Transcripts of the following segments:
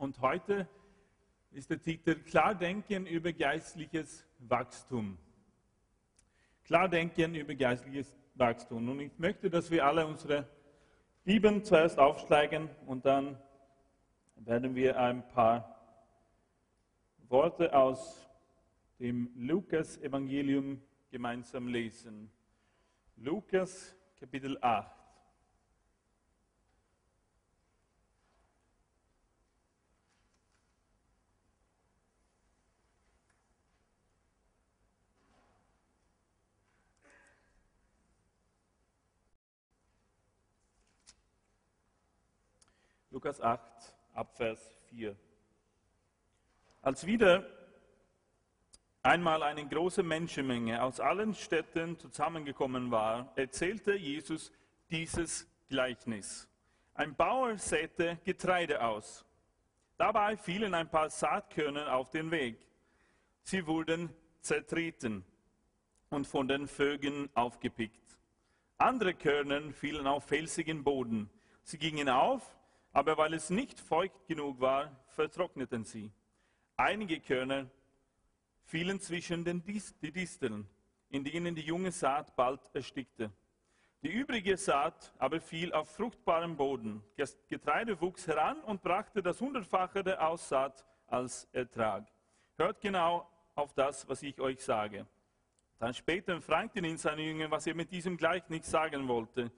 Und heute ist der Titel Klardenken über geistliches Wachstum. Klardenken über geistliches Wachstum. Und ich möchte, dass wir alle unsere Bibeln zuerst aufsteigen und dann werden wir ein paar Worte aus dem Lukas-Evangelium gemeinsam lesen. Lukas Kapitel 8. Lukas 8, Abvers 4. Als wieder einmal eine große Menschenmenge aus allen Städten zusammengekommen war, erzählte Jesus dieses Gleichnis. Ein Bauer säte Getreide aus. Dabei fielen ein paar Saatkörner auf den Weg. Sie wurden zertreten und von den Vögeln aufgepickt. Andere Körner fielen auf felsigen Boden. Sie gingen auf, aber weil es nicht feucht genug war, vertrockneten sie. Einige Körner fielen zwischen den die Disteln, in denen die junge Saat bald erstickte. Die übrige Saat aber fiel auf fruchtbaren Boden. Getreide wuchs heran und brachte das Hundertfache der Aussaat als Ertrag. Hört genau auf das, was ich euch sage. Dann später fragten ihn seine Jünger, was er mit diesem Gleichnis sagen wollte.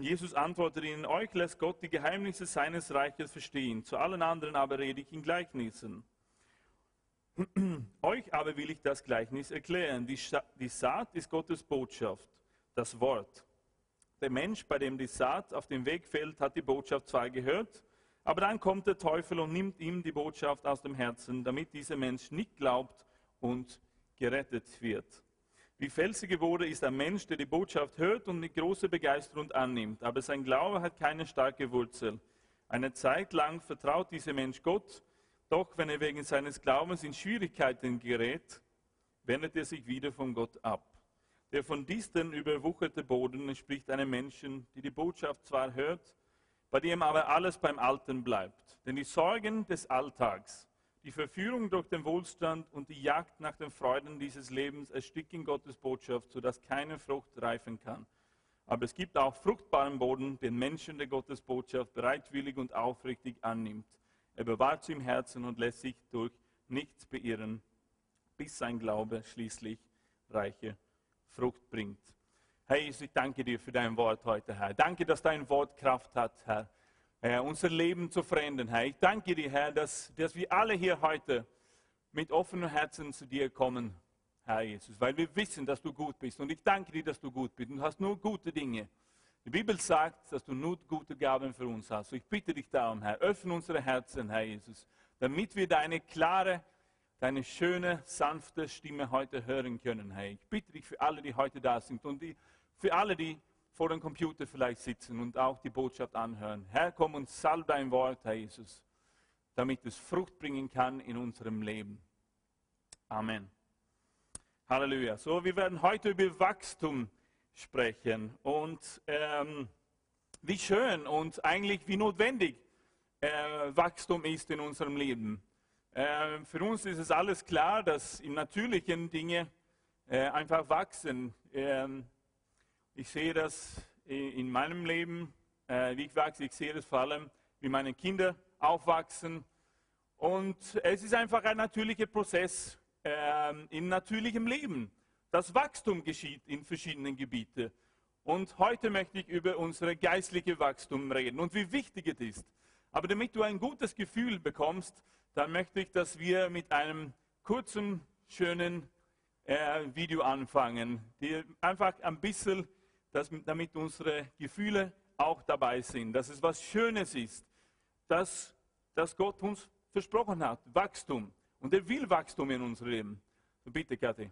Jesus antwortet ihnen, euch lässt Gott die Geheimnisse seines Reiches verstehen, zu allen anderen aber rede ich in Gleichnissen. euch aber will ich das Gleichnis erklären. Die, die Saat ist Gottes Botschaft, das Wort. Der Mensch, bei dem die Saat auf den Weg fällt, hat die Botschaft zwar gehört, aber dann kommt der Teufel und nimmt ihm die Botschaft aus dem Herzen, damit dieser Mensch nicht glaubt und gerettet wird. Wie felsige Wurde ist ein Mensch, der die Botschaft hört und mit großer Begeisterung annimmt, aber sein Glaube hat keine starke Wurzel. Eine Zeit lang vertraut dieser Mensch Gott, doch wenn er wegen seines Glaubens in Schwierigkeiten gerät, wendet er sich wieder von Gott ab. Der von Disteln überwucherte Boden entspricht einem Menschen, der die Botschaft zwar hört, bei dem aber alles beim Alten bleibt. Denn die Sorgen des Alltags, die Verführung durch den Wohlstand und die Jagd nach den Freuden dieses Lebens ersticken Gottes Botschaft, sodass keine Frucht reifen kann. Aber es gibt auch fruchtbaren Boden, den Menschen, der Gottes Botschaft bereitwillig und aufrichtig annimmt. Er bewahrt sie im Herzen und lässt sich durch nichts beirren, bis sein Glaube schließlich reiche Frucht bringt. Herr Jesus, ich danke dir für dein Wort heute, Herr. Danke, dass dein Wort Kraft hat, Herr. Herr, unser Leben zu verändern, Herr. Ich danke dir, Herr, dass, dass wir alle hier heute mit offenen Herzen zu dir kommen, Herr Jesus, weil wir wissen, dass du gut bist. Und ich danke dir, dass du gut bist. Du hast nur gute Dinge. Die Bibel sagt, dass du nur gute Gaben für uns hast. ich bitte dich darum, Herr, öffne unsere Herzen, Herr Jesus, damit wir deine klare, deine schöne, sanfte Stimme heute hören können, Herr. Ich bitte dich für alle, die heute da sind und die, für alle, die vor dem Computer vielleicht sitzen und auch die Botschaft anhören. Herr, komm und salb dein Wort, Herr Jesus, damit es Frucht bringen kann in unserem Leben. Amen. Halleluja. So, wir werden heute über Wachstum sprechen und ähm, wie schön und eigentlich wie notwendig äh, Wachstum ist in unserem Leben. Äh, für uns ist es alles klar, dass im natürlichen Dinge äh, einfach wachsen. Ähm, ich sehe das in meinem Leben, äh, wie ich wachse. Ich sehe das vor allem, wie meine Kinder aufwachsen. Und es ist einfach ein natürlicher Prozess ähm, in natürlichem Leben. Das Wachstum geschieht in verschiedenen Gebieten. Und heute möchte ich über unsere geistliche Wachstum reden und wie wichtig es ist. Aber damit du ein gutes Gefühl bekommst, dann möchte ich, dass wir mit einem kurzen, schönen äh, Video anfangen, die einfach ein bisschen dass, damit unsere Gefühle auch dabei sind, dass es was Schönes ist, dass, dass Gott uns versprochen hat, Wachstum. Und er will Wachstum in unserem Leben. Bitte, Kathi.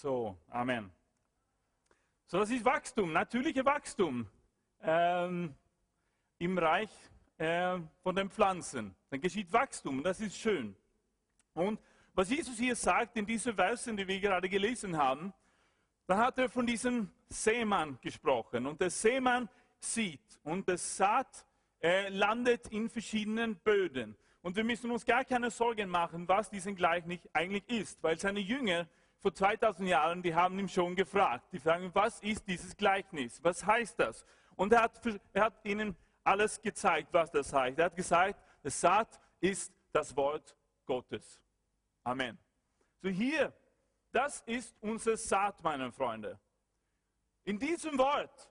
So, Amen. So, das ist Wachstum, natürliche Wachstum ähm, im Reich äh, von den Pflanzen. Dann geschieht Wachstum, das ist schön. Und was Jesus hier sagt in diesen Versen, die wir gerade gelesen haben, da hat er von diesem Seemann gesprochen. Und der Seemann sieht und das Saat äh, landet in verschiedenen Böden. Und wir müssen uns gar keine Sorgen machen, was diesen Gleichnis eigentlich ist, weil seine Jünger vor 2000 Jahren, die haben ihn schon gefragt. Die fragen, was ist dieses Gleichnis? Was heißt das? Und er hat, er hat ihnen alles gezeigt, was das heißt. Er hat gesagt, das Saat ist das Wort Gottes. Amen. So hier, das ist unser Saat, meine Freunde. In diesem Wort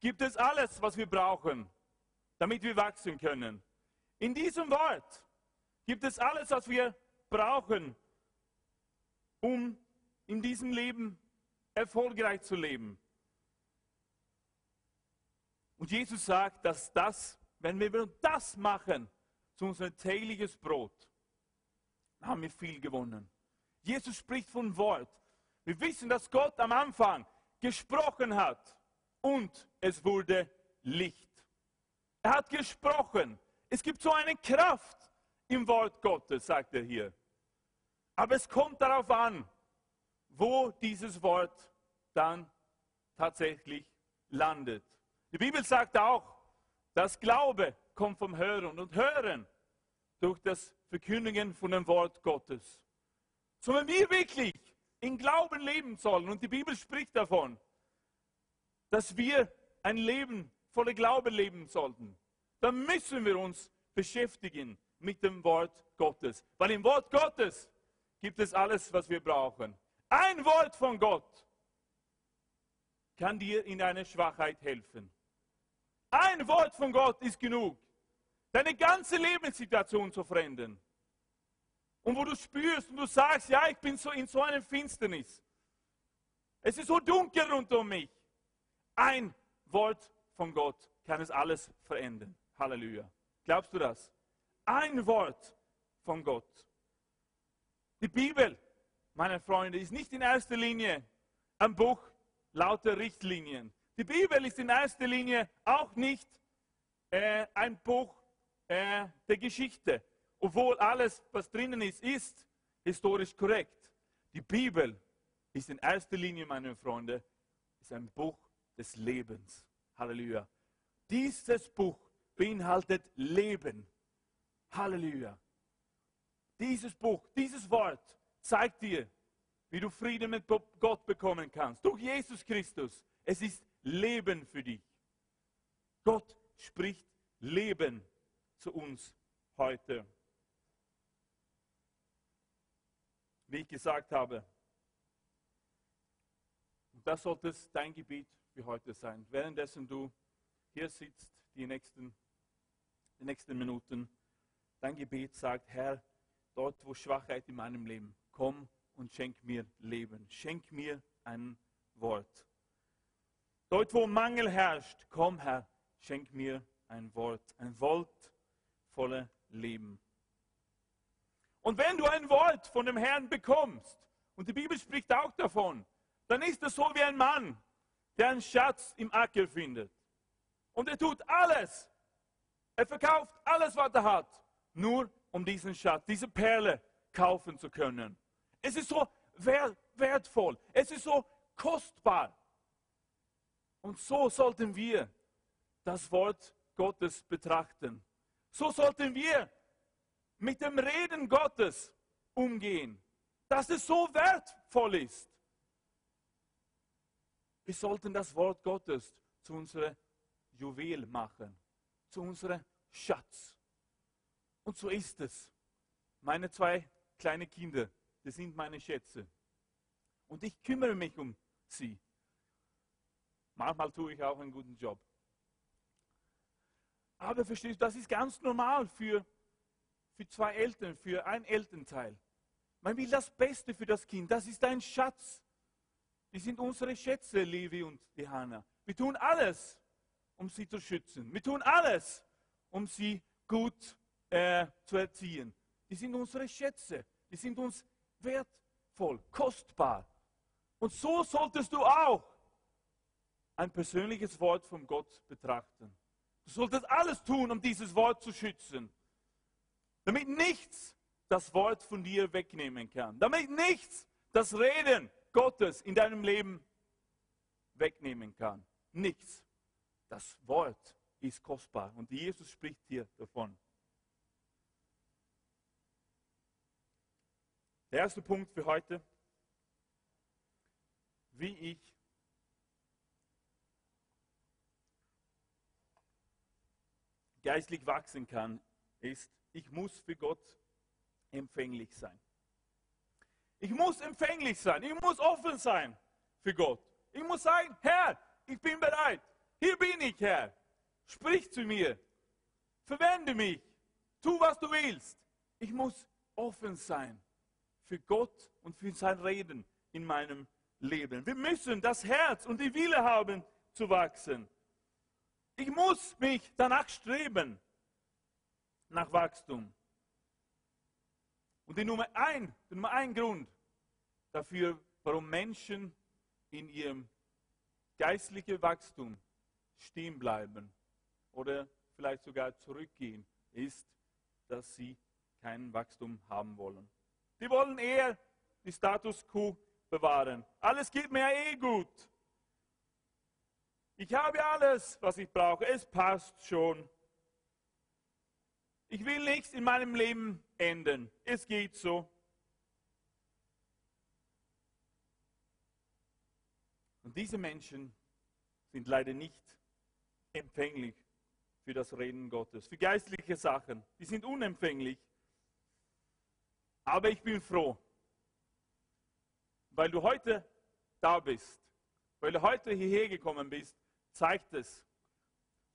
gibt es alles, was wir brauchen, damit wir wachsen können. In diesem Wort gibt es alles, was wir brauchen, um in diesem Leben erfolgreich zu leben. Und Jesus sagt, dass das, wenn wir das machen, zu unserem tägliches Brot, haben wir viel gewonnen. Jesus spricht von Wort. Wir wissen, dass Gott am Anfang gesprochen hat und es wurde Licht. Er hat gesprochen. Es gibt so eine Kraft im Wort Gottes, sagt er hier. Aber es kommt darauf an, wo dieses Wort dann tatsächlich landet. Die Bibel sagt auch, dass Glaube kommt vom Hören und Hören durch das Verkündigen von dem Wort Gottes. So wenn wir wirklich in Glauben leben sollen, und die Bibel spricht davon, dass wir ein Leben voller Glaube leben sollten, dann müssen wir uns beschäftigen mit dem Wort Gottes. Weil im Wort Gottes gibt es alles, was wir brauchen. Ein Wort von Gott kann dir in deiner Schwachheit helfen. Ein Wort von Gott ist genug, deine ganze Lebenssituation zu verändern. Und wo du spürst und du sagst, ja, ich bin so in so einer Finsternis. Es ist so dunkel rund um mich. Ein Wort von Gott kann es alles verändern. Halleluja. Glaubst du das? Ein Wort von Gott. Die Bibel meine Freunde, ist nicht in erster Linie ein Buch lauter Richtlinien. Die Bibel ist in erster Linie auch nicht äh, ein Buch äh, der Geschichte, obwohl alles, was drinnen ist, ist historisch korrekt. Die Bibel ist in erster Linie, meine Freunde, ist ein Buch des Lebens. Halleluja. Dieses Buch beinhaltet Leben. Halleluja. Dieses Buch, dieses Wort zeigt dir, wie du Frieden mit Gott bekommen kannst. Durch Jesus Christus. Es ist Leben für dich. Gott spricht Leben zu uns heute. Wie ich gesagt habe, das sollte es dein Gebiet für heute sein. Währenddessen du hier sitzt, die nächsten, die nächsten Minuten, dein Gebet sagt, Herr, dort wo Schwachheit in meinem Leben komm und schenk mir Leben. Schenk mir ein Wort. Dort, wo Mangel herrscht, komm Herr, schenk mir ein Wort. Ein Wort voller Leben. Und wenn du ein Wort von dem Herrn bekommst, und die Bibel spricht auch davon, dann ist es so wie ein Mann, der einen Schatz im Acker findet. Und er tut alles. Er verkauft alles, was er hat, nur um diesen Schatz, diese Perle kaufen zu können. Es ist so wertvoll. Es ist so kostbar. Und so sollten wir das Wort Gottes betrachten. So sollten wir mit dem Reden Gottes umgehen, dass es so wertvoll ist. Wir sollten das Wort Gottes zu unserem Juwel machen, zu unserem Schatz. Und so ist es. Meine zwei kleinen Kinder, das sind meine Schätze. Und ich kümmere mich um sie. Manchmal tue ich auch einen guten Job. Aber verstehst du, das ist ganz normal für, für zwei Eltern, für ein Elternteil. Man will das Beste für das Kind. Das ist ein Schatz. Die sind unsere Schätze, Levi und die Hanna. Wir tun alles, um sie zu schützen. Wir tun alles, um sie gut äh, zu erziehen. Die sind unsere Schätze. Die sind uns wertvoll, kostbar. Und so solltest du auch ein persönliches Wort von Gott betrachten. Du solltest alles tun, um dieses Wort zu schützen, damit nichts das Wort von dir wegnehmen kann, damit nichts das Reden Gottes in deinem Leben wegnehmen kann. Nichts. Das Wort ist kostbar und Jesus spricht hier davon. Der erste Punkt für heute, wie ich geistlich wachsen kann, ist, ich muss für Gott empfänglich sein. Ich muss empfänglich sein. Ich muss offen sein für Gott. Ich muss sagen, Herr, ich bin bereit. Hier bin ich, Herr. Sprich zu mir. Verwende mich. Tu, was du willst. Ich muss offen sein für Gott und für sein Reden in meinem Leben. Wir müssen das Herz und die Wille haben zu wachsen. Ich muss mich danach streben, nach Wachstum. Und die Nummer ein, der Nummer ein Grund dafür, warum Menschen in ihrem geistlichen Wachstum stehen bleiben oder vielleicht sogar zurückgehen, ist, dass sie kein Wachstum haben wollen. Die wollen eher die Status quo bewahren. Alles geht mir eh gut. Ich habe alles, was ich brauche. Es passt schon. Ich will nichts in meinem Leben ändern. Es geht so. Und diese Menschen sind leider nicht empfänglich für das Reden Gottes, für geistliche Sachen. Die sind unempfänglich. Aber ich bin froh, weil du heute da bist, weil du heute hierher gekommen bist, zeigt es,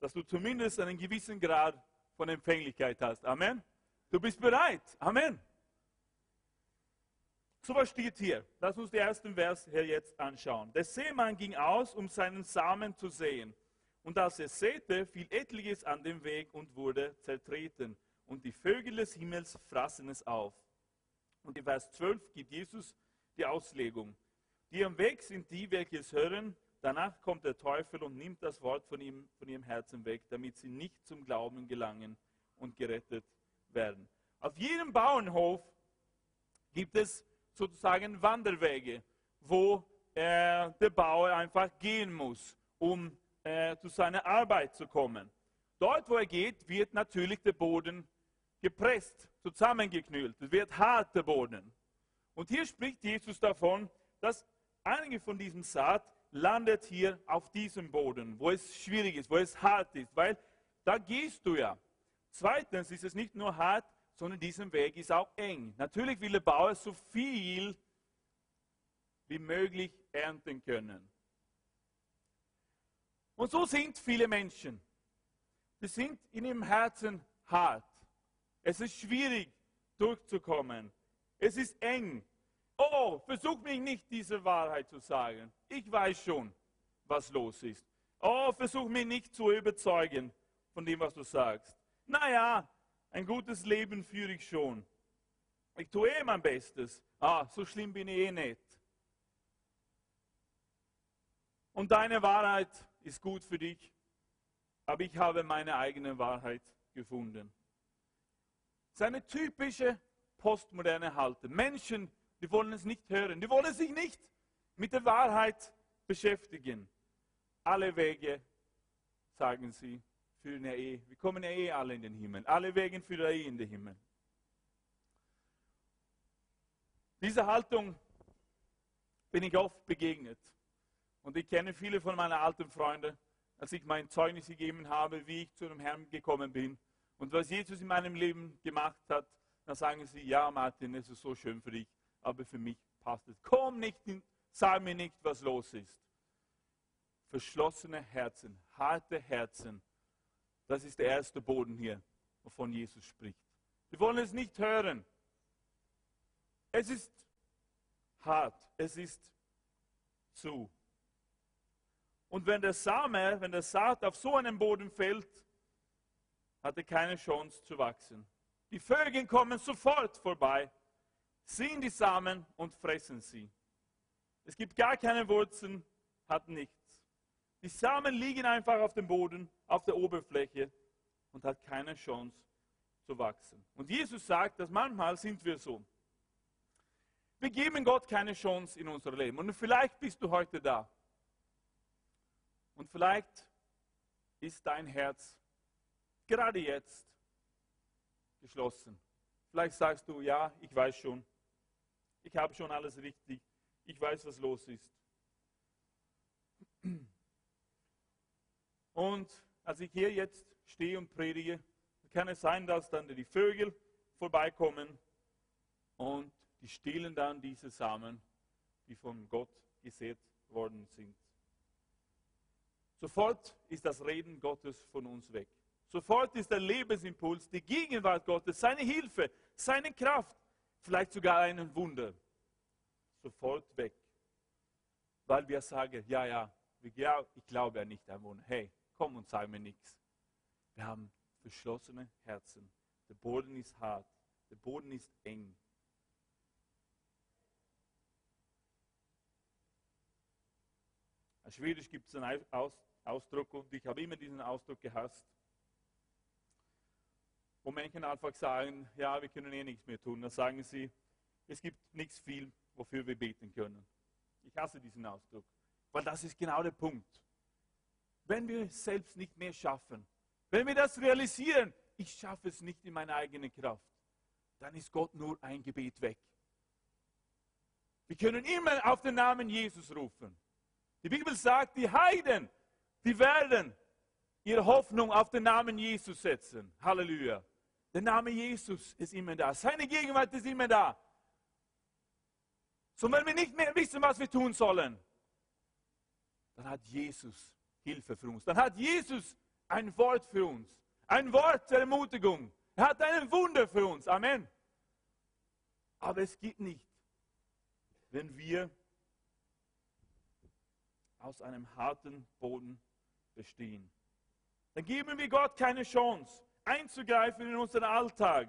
dass du zumindest einen gewissen Grad von Empfänglichkeit hast. Amen. Du bist bereit. Amen. So was steht hier. Lass uns den ersten Vers hier jetzt anschauen. Der Seemann ging aus, um seinen Samen zu sehen. Und als er säte, fiel etliches an dem Weg und wurde zertreten. Und die Vögel des Himmels fraßen es auf. Und in Vers 12 gibt Jesus die Auslegung. Die am Weg sind die, welche es hören. Danach kommt der Teufel und nimmt das Wort von, ihm, von ihrem Herzen weg, damit sie nicht zum Glauben gelangen und gerettet werden. Auf jedem Bauernhof gibt es sozusagen Wanderwege, wo äh, der Bauer einfach gehen muss, um äh, zu seiner Arbeit zu kommen. Dort, wo er geht, wird natürlich der Boden gepresst, zusammengeknüllt. Es wird hart, der Boden. Und hier spricht Jesus davon, dass einige von diesem Saat landet hier auf diesem Boden, wo es schwierig ist, wo es hart ist, weil da gehst du ja. Zweitens ist es nicht nur hart, sondern dieser Weg ist auch eng. Natürlich will der Bauer so viel wie möglich ernten können. Und so sind viele Menschen. Sie sind in ihrem Herzen hart. Es ist schwierig durchzukommen. Es ist eng. Oh, versuch mich nicht, diese Wahrheit zu sagen. Ich weiß schon, was los ist. Oh, versuch mich nicht zu überzeugen von dem, was du sagst. Naja, ein gutes Leben führe ich schon. Ich tue eh mein Bestes. Ah, so schlimm bin ich eh nicht. Und deine Wahrheit ist gut für dich, aber ich habe meine eigene Wahrheit gefunden. Das ist eine typische postmoderne Haltung. Menschen, die wollen es nicht hören, die wollen sich nicht mit der Wahrheit beschäftigen. Alle Wege, sagen sie, führen ja eh, wir kommen ja eh alle in den Himmel. Alle Wege führen ja eh in den Himmel. Diese Haltung bin ich oft begegnet. Und ich kenne viele von meinen alten Freunden, als ich mein Zeugnis gegeben habe, wie ich zu einem Herrn gekommen bin und was Jesus in meinem Leben gemacht hat, dann sagen sie, ja Martin, es ist so schön für dich, aber für mich passt es. Komm nicht, in, sag mir nicht, was los ist. Verschlossene Herzen, harte Herzen das ist der erste Boden hier, wovon Jesus spricht. Wir wollen es nicht hören. Es ist hart, es ist zu. Und wenn der Same, wenn der Saat auf so einen Boden fällt, hat er keine Chance zu wachsen. Die Vögel kommen sofort vorbei, sehen die Samen und fressen sie. Es gibt gar keine Wurzeln, hat nichts. Die Samen liegen einfach auf dem Boden, auf der Oberfläche und hat keine Chance zu wachsen. Und Jesus sagt, dass manchmal sind wir so. Wir geben Gott keine Chance in unser Leben. Und vielleicht bist du heute da. Und vielleicht ist dein Herz gerade jetzt geschlossen. Vielleicht sagst du, ja, ich weiß schon. Ich habe schon alles richtig. Ich weiß, was los ist. Und als ich hier jetzt stehe und predige, kann es sein, dass dann die Vögel vorbeikommen und die stehlen dann diese Samen, die von Gott gesät worden sind. Sofort ist das Reden Gottes von uns weg. Sofort ist der Lebensimpuls, die Gegenwart Gottes, seine Hilfe, seine Kraft, vielleicht sogar ein Wunder, sofort weg. Weil wir sagen, ja, ja, ich glaube ja nicht an Wunder. Hey, komm und sag mir nichts. Wir haben verschlossene Herzen. Der Boden ist hart, der Boden ist eng. Schwedisch gibt es einen Ausdruck und ich habe immer diesen Ausdruck gehasst, wo Menschen einfach sagen, ja, wir können eh nichts mehr tun. Dann sagen sie, es gibt nichts viel, wofür wir beten können. Ich hasse diesen Ausdruck, weil das ist genau der Punkt. Wenn wir selbst nicht mehr schaffen, wenn wir das realisieren, ich schaffe es nicht in meiner eigenen Kraft, dann ist Gott nur ein Gebet weg. Wir können immer auf den Namen Jesus rufen. Die Bibel sagt, die Heiden, die werden ihre Hoffnung auf den Namen Jesus setzen. Halleluja. Der Name Jesus ist immer da. Seine Gegenwart ist immer da. So, wenn wir nicht mehr wissen, was wir tun sollen, dann hat Jesus Hilfe für uns. Dann hat Jesus ein Wort für uns. Ein Wort der Ermutigung. Er hat ein Wunder für uns. Amen. Aber es geht nicht, wenn wir aus einem harten Boden bestehen. Dann geben wir Gott keine Chance, einzugreifen in unseren Alltag.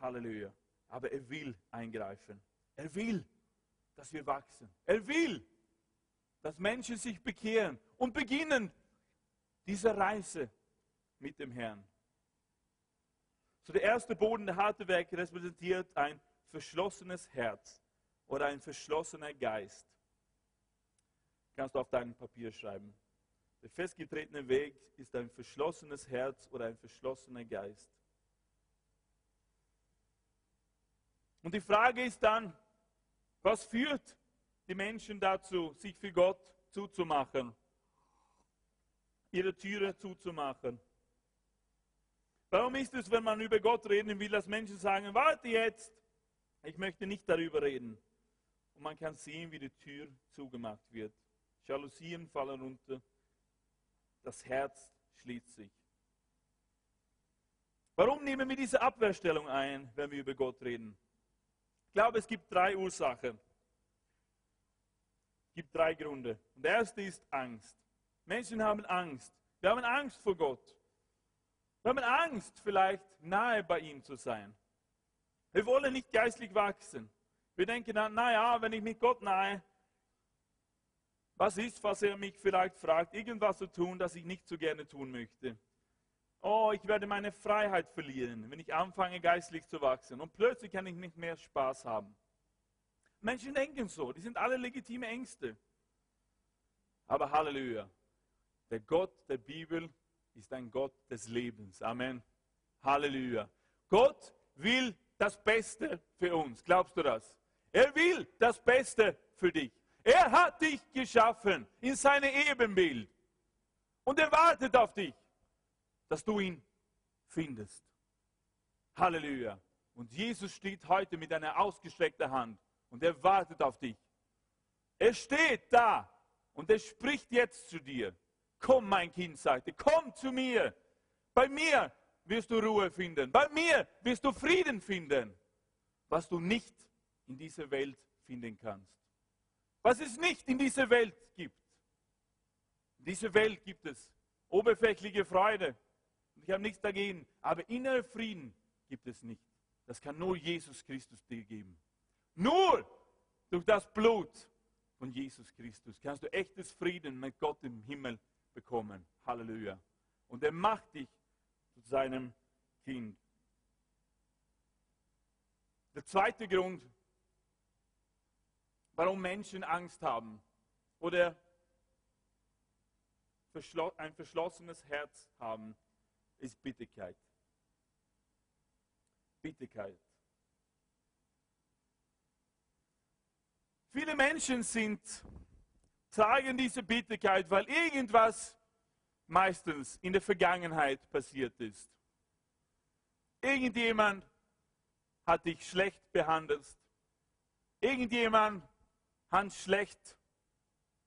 Halleluja. Aber er will eingreifen. Er will, dass wir wachsen. Er will, dass Menschen sich bekehren und beginnen diese Reise mit dem Herrn. So der erste Boden, der harte Werk, repräsentiert ein verschlossenes Herz oder ein verschlossener Geist. Kannst du auf deinem Papier schreiben. Der festgetretene Weg ist ein verschlossenes Herz oder ein verschlossener Geist. Und die Frage ist dann, was führt die Menschen dazu, sich für Gott zuzumachen, ihre Türe zuzumachen? Warum ist es, wenn man über Gott reden will, dass Menschen sagen, warte jetzt, ich möchte nicht darüber reden. Und man kann sehen, wie die Tür zugemacht wird. Jalousien fallen runter, das Herz schließt sich. Warum nehmen wir diese Abwehrstellung ein, wenn wir über Gott reden? Ich glaube, es gibt drei Ursachen. Es gibt drei Gründe. Und der erste ist Angst. Menschen haben Angst. Wir haben Angst vor Gott. Wir haben Angst, vielleicht nahe bei ihm zu sein. Wir wollen nicht geistlich wachsen. Wir denken dann, naja, wenn ich mit Gott nahe, was ist, was er mich vielleicht fragt, irgendwas zu tun, das ich nicht so gerne tun möchte. Oh, ich werde meine Freiheit verlieren, wenn ich anfange geistlich zu wachsen. Und plötzlich kann ich nicht mehr Spaß haben. Menschen denken so, die sind alle legitime Ängste. Aber Halleluja, der Gott der Bibel ist ein Gott des Lebens. Amen. Halleluja. Gott will das Beste für uns. Glaubst du das? Er will das Beste für dich. Er hat dich geschaffen in seinem Ebenbild. Und er wartet auf dich, dass du ihn findest. Halleluja. Und Jesus steht heute mit einer ausgestreckten Hand und er wartet auf dich. Er steht da und er spricht jetzt zu dir. Komm, mein Kind, sagte, komm zu mir. Bei mir wirst du Ruhe finden. Bei mir wirst du Frieden finden, was du nicht in dieser Welt finden kannst was es nicht in dieser Welt gibt. In dieser Welt gibt es oberflächliche Freude. Ich habe nichts dagegen. Aber innere Frieden gibt es nicht. das kann nur Jesus Christus dir geben. Nur durch das Blut von Jesus Christus kannst du echtes Frieden mit Gott im Himmel bekommen. Halleluja. Und er macht dich zu seinem Kind. Der zweite Grund, warum Menschen Angst haben oder ein verschlossenes Herz haben, ist Bitterkeit. Bitterkeit. Viele Menschen sind, tragen diese Bitterkeit, weil irgendwas meistens in der Vergangenheit passiert ist. Irgendjemand hat dich schlecht behandelt. Irgendjemand hat schlecht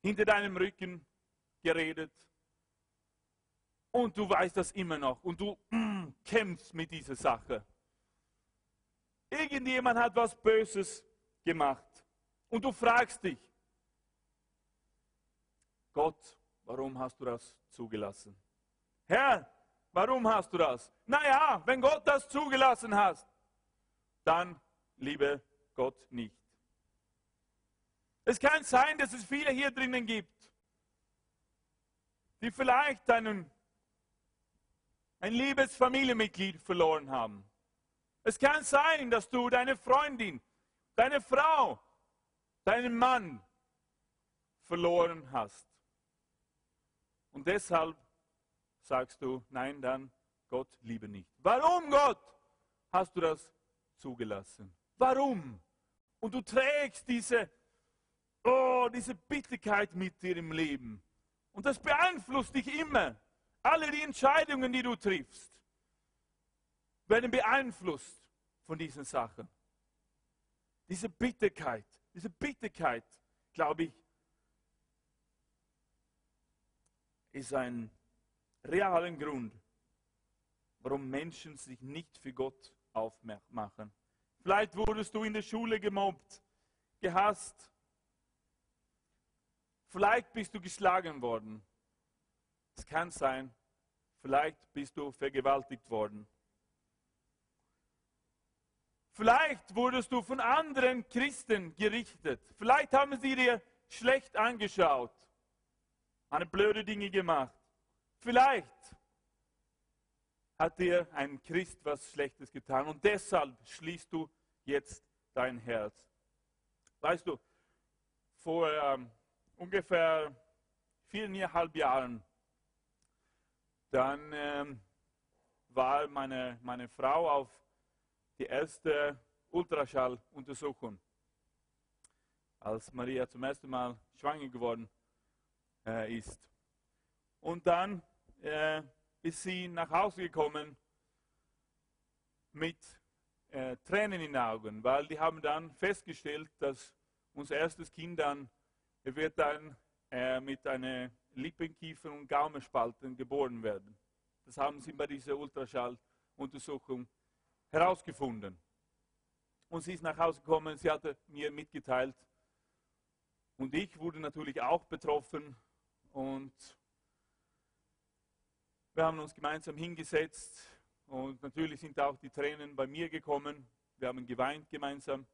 hinter deinem Rücken geredet. Und du weißt das immer noch und du mm, kämpfst mit dieser Sache. Irgendjemand hat was Böses gemacht und du fragst dich, Gott, warum hast du das zugelassen? Herr, warum hast du das? Naja, wenn Gott das zugelassen hat, dann liebe Gott nicht. Es kann sein, dass es viele hier drinnen gibt, die vielleicht einen, ein liebes Familienmitglied verloren haben. Es kann sein, dass du deine Freundin, deine Frau, deinen Mann verloren hast. Und deshalb sagst du, nein, dann Gott liebe nicht. Warum Gott hast du das zugelassen? Warum? Und du trägst diese, oh, diese Bitterkeit mit dir im Leben. Und das beeinflusst dich immer. Alle die Entscheidungen, die du triffst, werden beeinflusst von diesen Sachen. Diese Bitterkeit, diese Bitterkeit, glaube ich, ist ein realen Grund, warum Menschen sich nicht für Gott aufmachen. Vielleicht wurdest du in der Schule gemobbt, gehasst. Vielleicht bist du geschlagen worden. Es kann sein. Vielleicht bist du vergewaltigt worden. Vielleicht wurdest du von anderen Christen gerichtet. Vielleicht haben sie dir schlecht angeschaut, eine blöde Dinge gemacht. Vielleicht hat dir ein Christ was Schlechtes getan und deshalb schließt du jetzt dein Herz. Weißt du, vor ähm, ungefähr viereinhalb Jahren, dann ähm, war meine, meine Frau auf die erste Ultraschalluntersuchung, als Maria zum ersten Mal schwanger geworden äh, ist. Und dann äh, ist sie nach Hause gekommen mit äh, Tränen in den Augen, weil die haben dann festgestellt, dass unser erstes Kind dann, er wird dann äh, mit einer Lippenkiefer- und Gaumenspalten geboren werden. Das haben sie bei dieser Ultraschalluntersuchung herausgefunden. Und sie ist nach Hause gekommen, sie hatte mir mitgeteilt. Und ich wurde natürlich auch betroffen. Und wir haben uns gemeinsam hingesetzt. Und natürlich sind auch die Tränen bei mir gekommen. Wir haben geweint gemeinsam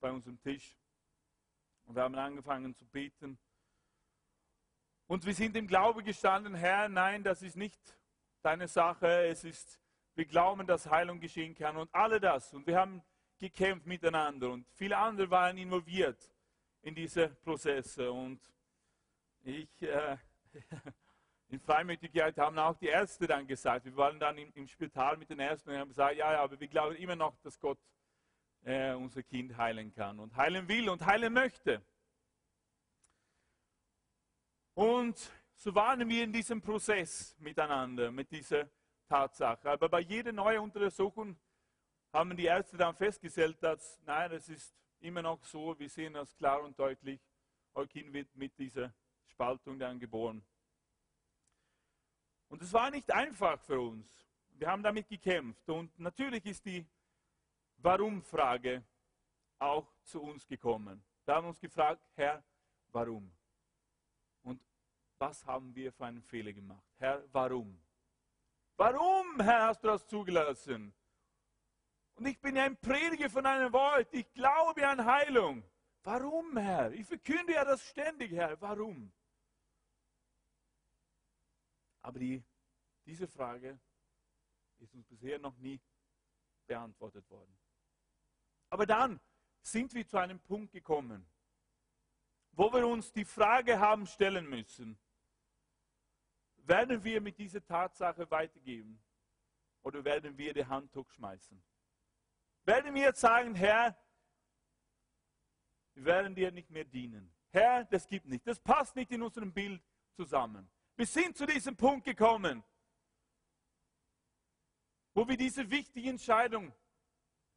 bei unserem Tisch. Und wir haben angefangen zu beten. Und wir sind im Glaube gestanden, Herr, nein, das ist nicht deine Sache. Es ist wir glauben, dass Heilung geschehen kann und alle das. Und wir haben gekämpft miteinander und viele andere waren involviert in diese Prozesse. Und ich, äh, in Freimütigkeit haben auch die Ärzte dann gesagt, wir waren dann im, im Spital mit den Ärzten und haben gesagt, ja, ja, aber wir glauben immer noch, dass Gott äh, unser Kind heilen kann und heilen will und heilen möchte. Und so waren wir in diesem Prozess miteinander, mit dieser Tatsache. Aber bei jeder neuen Untersuchung haben die Ärzte dann festgestellt, dass, nein, es ist immer noch so, wir sehen das klar und deutlich, euer Kind wird mit dieser Spaltung dann geboren. Und es war nicht einfach für uns. Wir haben damit gekämpft. Und natürlich ist die Warum-Frage auch zu uns gekommen. Wir haben uns gefragt, Herr, warum? Und was haben wir für einen Fehler gemacht? Herr, warum? Warum, Herr, hast du das zugelassen? Und ich bin ja ein Prediger von einem Wort. Ich glaube an Heilung. Warum, Herr? Ich verkünde ja das ständig, Herr. Warum? Aber die, diese Frage ist uns bisher noch nie beantwortet worden. Aber dann sind wir zu einem Punkt gekommen, wo wir uns die Frage haben stellen müssen, werden wir mit dieser Tatsache weitergeben oder werden wir die Handtuch schmeißen? Werden wir jetzt sagen, Herr, wir werden dir nicht mehr dienen. Herr, das gibt nicht. Das passt nicht in unserem Bild zusammen. Wir sind zu diesem Punkt gekommen, wo wir diese wichtige Entscheidung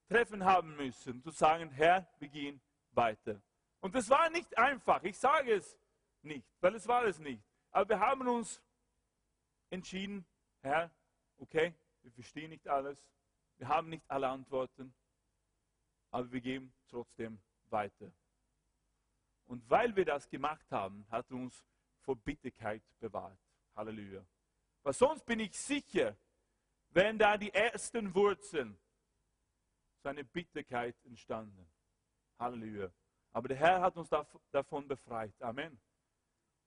treffen haben müssen, zu sagen, Herr, wir gehen weiter. Und das war nicht einfach, ich sage es nicht, weil es war es nicht. Aber wir haben uns entschieden, Herr, okay, wir verstehen nicht alles, wir haben nicht alle Antworten, aber wir gehen trotzdem weiter. Und weil wir das gemacht haben, hat uns vor Bitterkeit bewahrt. Halleluja. Weil sonst bin ich sicher, wenn da die ersten Wurzeln zu einer Bitterkeit entstanden. Halleluja. Aber der Herr hat uns davon befreit. Amen.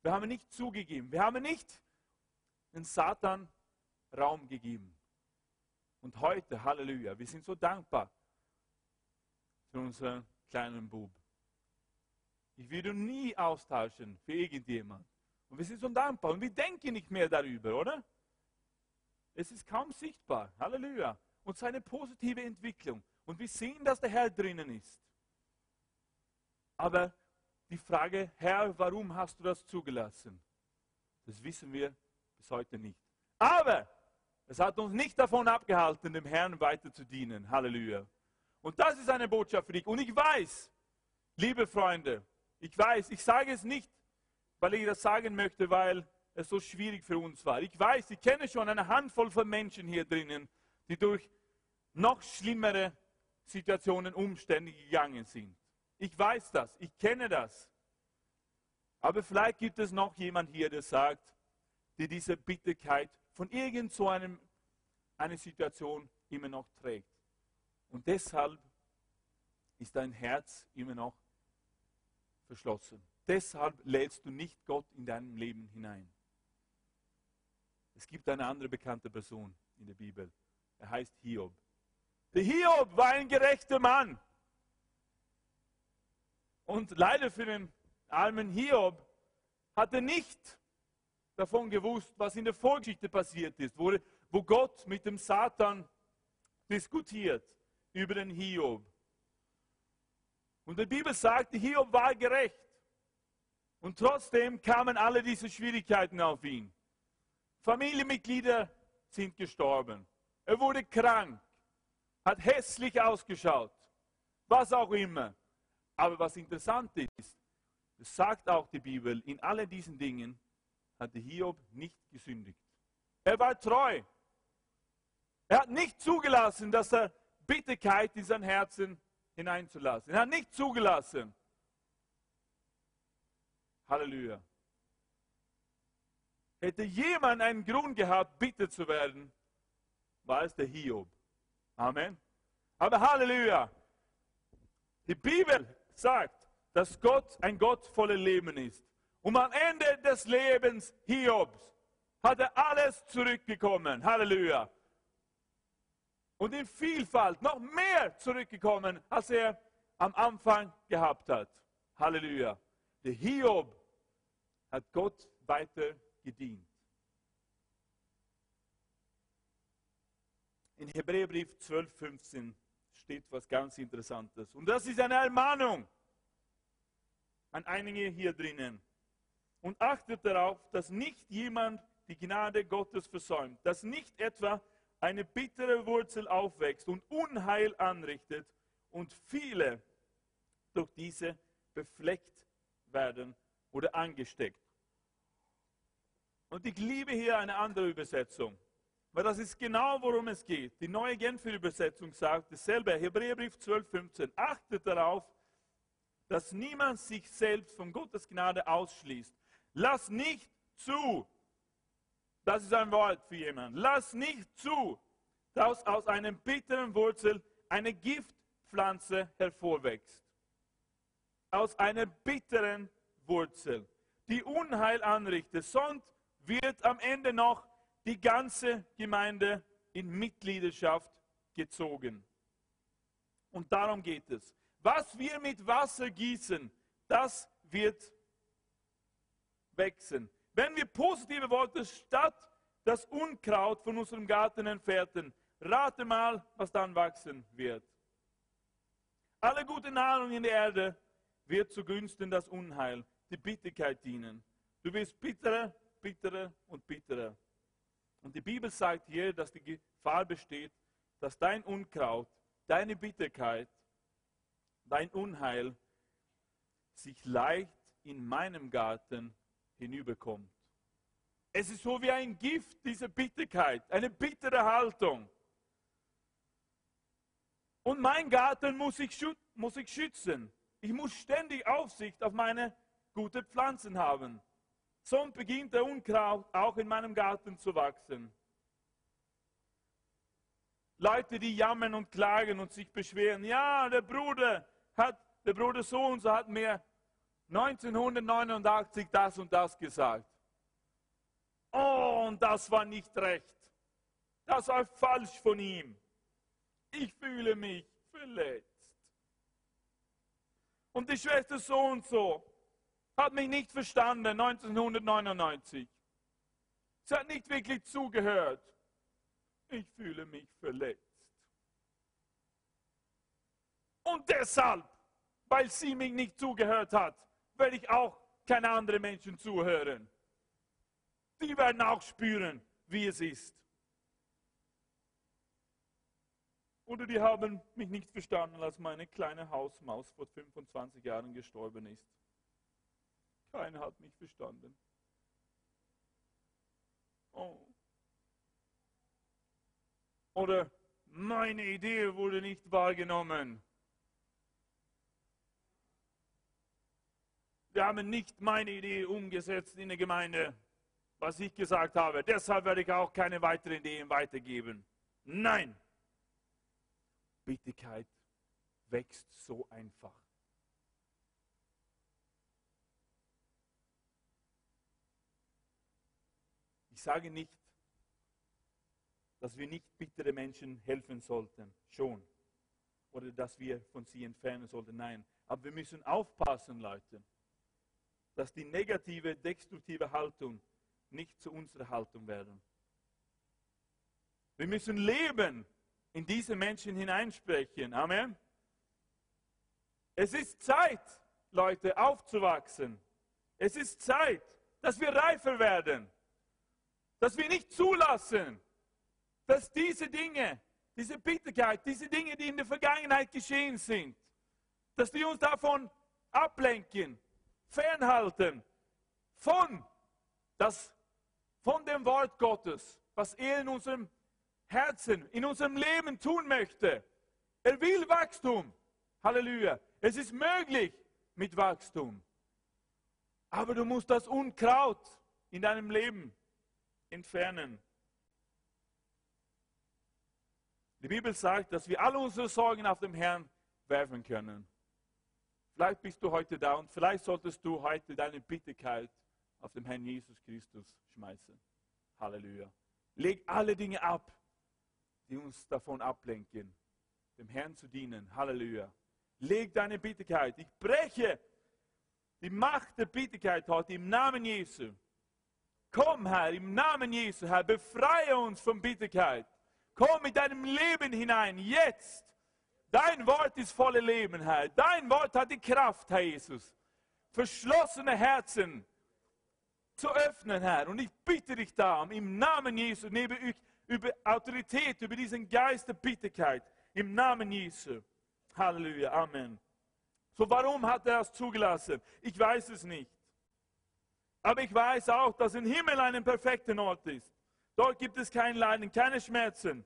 Wir haben nicht zugegeben. Wir haben nicht den Satan Raum gegeben. Und heute, Halleluja, wir sind so dankbar für unseren kleinen Bub. Ich würde nie austauschen für irgendjemand. Und wir sind so dankbar und wir denken nicht mehr darüber, oder? Es ist kaum sichtbar. Halleluja. Und seine positive Entwicklung. Und wir sehen, dass der Herr drinnen ist. Aber die Frage, Herr, warum hast du das zugelassen? Das wissen wir bis heute nicht. Aber es hat uns nicht davon abgehalten, dem Herrn weiter zu dienen. Halleluja. Und das ist eine Botschaft für dich. Und ich weiß, liebe Freunde, ich weiß, ich sage es nicht, weil ich das sagen möchte, weil es so schwierig für uns war. Ich weiß, ich kenne schon eine Handvoll von Menschen hier drinnen, die durch noch schlimmere Situationen, Umstände gegangen sind. Ich weiß das, ich kenne das. Aber vielleicht gibt es noch jemand hier, der sagt, die diese Bitterkeit von irgend so einem, einer Situation immer noch trägt. Und deshalb ist dein Herz immer noch verschlossen. Deshalb lädst du nicht Gott in deinem Leben hinein. Es gibt eine andere bekannte Person in der Bibel. Er heißt Hiob. Der Hiob war ein gerechter Mann. Und leider für den armen Hiob hat er nicht davon gewusst, was in der Vorgeschichte passiert ist, wo, wo Gott mit dem Satan diskutiert über den Hiob. Und die Bibel sagt, Hiob war gerecht. Und trotzdem kamen alle diese Schwierigkeiten auf ihn. Familienmitglieder sind gestorben. Er wurde krank, hat hässlich ausgeschaut, was auch immer. Aber was interessant ist, das sagt auch die Bibel, in all diesen Dingen hatte Hiob nicht gesündigt. Er war treu. Er hat nicht zugelassen, dass er Bitterkeit in sein Herzen hineinzulassen. Er hat nicht zugelassen. Halleluja. Hätte jemand einen Grund gehabt, bitter zu werden, war es der Hiob. Amen. Aber Halleluja. Die Bibel sagt, dass Gott ein Gott voller Leben ist. Und am Ende des Lebens Hiobs hat er alles zurückgekommen. Halleluja. Und in Vielfalt noch mehr zurückgekommen, als er am Anfang gehabt hat. Halleluja. Der Hiob hat Gott weiter gedient. In Hebräerbrief 12, 15 steht was ganz Interessantes. Und das ist eine Ermahnung an einige hier drinnen. Und achtet darauf, dass nicht jemand die Gnade Gottes versäumt, dass nicht etwa eine bittere Wurzel aufwächst und Unheil anrichtet und viele durch diese befleckt werden oder angesteckt. Und ich liebe hier eine andere Übersetzung, weil das ist genau, worum es geht. Die neue Genfer Übersetzung sagt dasselbe, Hebräerbrief 12, 15. Achtet darauf, dass niemand sich selbst von Gottes Gnade ausschließt. Lass nicht zu, das ist ein Wort für jemanden, lass nicht zu, dass aus einem bitteren Wurzel eine Giftpflanze hervorwächst. Aus einer bitteren Wurzel, die Unheil anrichtet. Sonst wird am Ende noch die ganze Gemeinde in Mitgliedschaft gezogen. Und darum geht es. Was wir mit Wasser gießen, das wird wachsen. Wenn wir positive Worte statt das Unkraut von unserem Garten entfernen, rate mal, was dann wachsen wird. Alle gute Nahrung in der Erde wird zugunsten das Unheil, die Bitterkeit dienen. Du wirst bitterer, bitterer und bitterer. Und die Bibel sagt hier, dass die Gefahr besteht, dass dein Unkraut, deine Bitterkeit, dein Unheil sich leicht in meinem Garten hinüberkommt. Es ist so wie ein Gift, diese Bitterkeit, eine bittere Haltung. Und mein Garten muss ich, muss ich schützen. Ich muss ständig Aufsicht auf meine guten Pflanzen haben. Sonst beginnt der Unkraut auch in meinem Garten zu wachsen. Leute, die jammern und klagen und sich beschweren. Ja, der Bruder hat, der Bruder so und so hat mir 1989 das und das gesagt. Oh, und das war nicht recht. Das war falsch von ihm. Ich fühle mich verletzt. Und die Schwester so und so hat mich nicht verstanden 1999. Sie hat nicht wirklich zugehört. Ich fühle mich verletzt. Und deshalb, weil sie mich nicht zugehört hat, werde ich auch keine anderen Menschen zuhören. Die werden auch spüren, wie es ist. Oder die haben mich nicht verstanden, als meine kleine Hausmaus vor 25 Jahren gestorben ist. Keiner hat mich verstanden. Oh. Oder meine Idee wurde nicht wahrgenommen. Wir haben nicht meine Idee umgesetzt in der Gemeinde, was ich gesagt habe. Deshalb werde ich auch keine weiteren Ideen weitergeben. Nein. Bittigkeit wächst so einfach. Ich sage nicht, dass wir nicht bittere Menschen helfen sollten, schon. Oder dass wir von sie entfernen sollten, nein. Aber wir müssen aufpassen, Leute dass die negative, destruktive Haltung nicht zu unserer Haltung werden. Wir müssen Leben in diese Menschen hineinsprechen. Amen. Es ist Zeit, Leute, aufzuwachsen. Es ist Zeit, dass wir reifer werden. Dass wir nicht zulassen, dass diese Dinge, diese Bitterkeit, diese Dinge, die in der Vergangenheit geschehen sind, dass die uns davon ablenken, fernhalten von, das, von dem Wort Gottes, was er in unserem Herzen, in unserem Leben tun möchte. Er will Wachstum. Halleluja. Es ist möglich mit Wachstum. Aber du musst das Unkraut in deinem Leben entfernen. Die Bibel sagt, dass wir alle unsere Sorgen auf den Herrn werfen können. Vielleicht bist du heute da und vielleicht solltest du heute deine Bitterkeit auf den Herrn Jesus Christus schmeißen. Halleluja. Leg alle Dinge ab, die uns davon ablenken, dem Herrn zu dienen. Halleluja. Leg deine Bitterkeit. Ich breche die Macht der Bitterkeit heute im Namen Jesu. Komm, Herr, im Namen Jesu, Herr, befreie uns von Bitterkeit. Komm mit deinem Leben hinein, jetzt. Dein Wort ist voller Leben, Herr. Dein Wort hat die Kraft, Herr Jesus. Verschlossene Herzen zu öffnen, Herr. Und ich bitte dich darum, im Namen Jesu, nehme ich über Autorität, über diesen Geist der Bitterkeit. Im Namen Jesu. Halleluja. Amen. So, warum hat er das zugelassen? Ich weiß es nicht. Aber ich weiß auch, dass im Himmel ein perfekter Ort ist. Dort gibt es kein Leiden, keine Schmerzen.